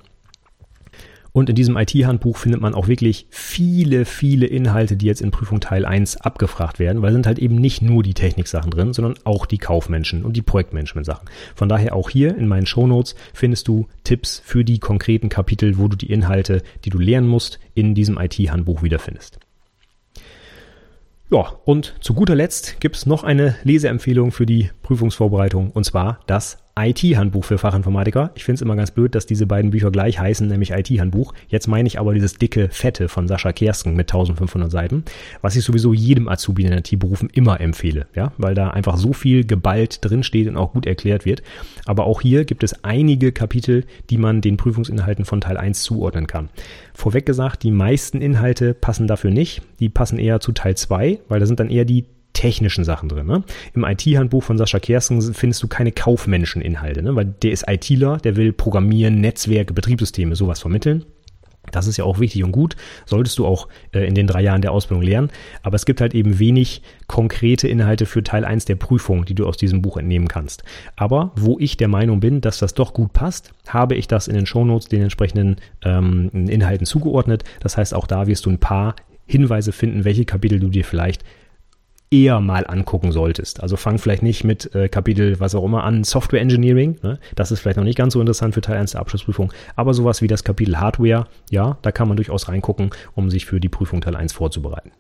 Und in diesem IT-Handbuch findet man auch wirklich viele, viele Inhalte, die jetzt in Prüfung Teil 1 abgefragt werden, weil sind halt eben nicht nur die Techniksachen drin, sondern auch die Kaufmenschen und die Projektmanagement-Sachen. Von daher auch hier in meinen Shownotes findest du Tipps für die konkreten Kapitel, wo du die Inhalte, die du lernen musst, in diesem IT-Handbuch wiederfindest. Ja, und zu guter Letzt gibt es noch eine Leseempfehlung für die Prüfungsvorbereitung und zwar das IT-Handbuch für Fachinformatiker. Ich finde es immer ganz blöd, dass diese beiden Bücher gleich heißen, nämlich IT-Handbuch. Jetzt meine ich aber dieses dicke, fette von Sascha Kersken mit 1500 Seiten, was ich sowieso jedem Azubi in IT-Berufen immer empfehle, ja, weil da einfach so viel geballt drinsteht und auch gut erklärt wird. Aber auch hier gibt es einige Kapitel, die man den Prüfungsinhalten von Teil 1 zuordnen kann. Vorweg gesagt, die meisten Inhalte passen dafür nicht. Die passen eher zu Teil 2, weil da sind dann eher die technischen Sachen drin. Ne? Im IT-Handbuch von Sascha Kersten findest du keine Kaufmenscheninhalte, ne? weil der ist ITler, der will Programmieren, Netzwerke, Betriebssysteme, sowas vermitteln. Das ist ja auch wichtig und gut, solltest du auch äh, in den drei Jahren der Ausbildung lernen. Aber es gibt halt eben wenig konkrete Inhalte für Teil 1 der Prüfung, die du aus diesem Buch entnehmen kannst. Aber wo ich der Meinung bin, dass das doch gut passt, habe ich das in den Shownotes den entsprechenden ähm, Inhalten zugeordnet. Das heißt, auch da wirst du ein paar Hinweise finden, welche Kapitel du dir vielleicht eher mal angucken solltest. Also fang vielleicht nicht mit äh, Kapitel, was auch immer an, Software Engineering. Ne? Das ist vielleicht noch nicht ganz so interessant für Teil 1 der Abschlussprüfung. Aber sowas wie das Kapitel Hardware, ja, da kann man durchaus reingucken, um sich für die Prüfung Teil 1 vorzubereiten.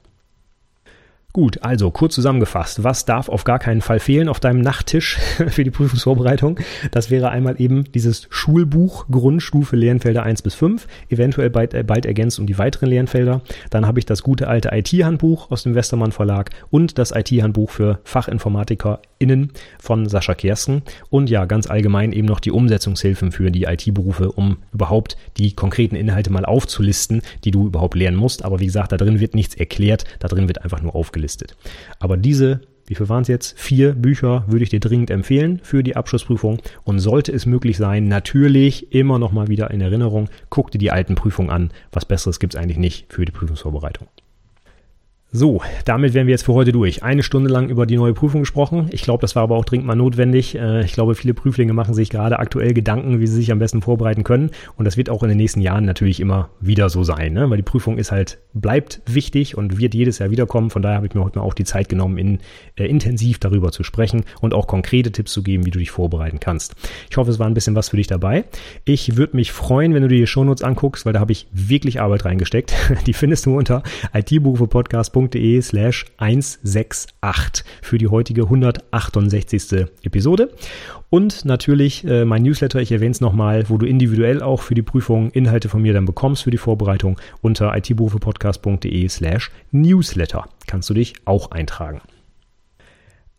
Gut, also kurz zusammengefasst, was darf auf gar keinen Fall fehlen auf deinem Nachttisch für die Prüfungsvorbereitung? Das wäre einmal eben dieses Schulbuch Grundstufe Lernfelder 1 bis 5, eventuell bald, äh, bald ergänzt um die weiteren Lernfelder. Dann habe ich das gute alte IT-Handbuch aus dem Westermann Verlag und das IT-Handbuch für FachinformatikerInnen von Sascha Kersten und ja, ganz allgemein eben noch die Umsetzungshilfen für die IT-Berufe, um überhaupt die konkreten Inhalte mal aufzulisten, die du überhaupt lernen musst. Aber wie gesagt, da drin wird nichts erklärt, da drin wird einfach nur aufgelistet aufgelistet. Aber diese wie viel waren es jetzt? Vier Bücher würde ich dir dringend empfehlen für die Abschlussprüfung. Und sollte es möglich sein, natürlich immer noch mal wieder in Erinnerung, guck dir die alten Prüfungen an. Was Besseres gibt es eigentlich nicht für die Prüfungsvorbereitung. So, damit wären wir jetzt für heute durch. Eine Stunde lang über die neue Prüfung gesprochen. Ich glaube, das war aber auch dringend mal notwendig. Äh, ich glaube, viele Prüflinge machen sich gerade aktuell Gedanken, wie sie sich am besten vorbereiten können. Und das wird auch in den nächsten Jahren natürlich immer wieder so sein, ne? weil die Prüfung ist halt, bleibt wichtig und wird jedes Jahr wiederkommen. Von daher habe ich mir heute mal auch die Zeit genommen, in, äh, intensiv darüber zu sprechen und auch konkrete Tipps zu geben, wie du dich vorbereiten kannst. Ich hoffe, es war ein bisschen was für dich dabei. Ich würde mich freuen, wenn du dir die Shownotes anguckst, weil da habe ich wirklich Arbeit reingesteckt. Die findest du unter itberufepodcast.com www.ftf.de slash 168 für die heutige 168. Episode. Und natürlich äh, mein Newsletter, ich erwähne es nochmal, wo du individuell auch für die Prüfung Inhalte von mir dann bekommst für die Vorbereitung unter itberufepodcast.de slash Newsletter. Kannst du dich auch eintragen.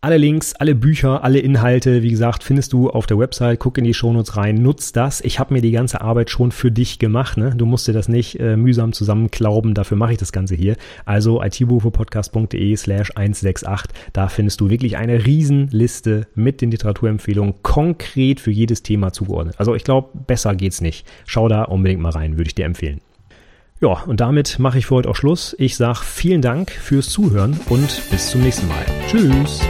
Alle Links, alle Bücher, alle Inhalte, wie gesagt, findest du auf der Website. Guck in die Shownotes rein, nutz das. Ich habe mir die ganze Arbeit schon für dich gemacht. Ne? Du musst dir das nicht äh, mühsam zusammenklauben, dafür mache ich das Ganze hier. Also itberufepodcast.de slash 168. Da findest du wirklich eine Riesenliste mit den Literaturempfehlungen konkret für jedes Thema zugeordnet. Also ich glaube, besser geht's nicht. Schau da unbedingt mal rein, würde ich dir empfehlen. Ja, und damit mache ich für heute auch Schluss. Ich sage vielen Dank fürs Zuhören und bis zum nächsten Mal. Tschüss.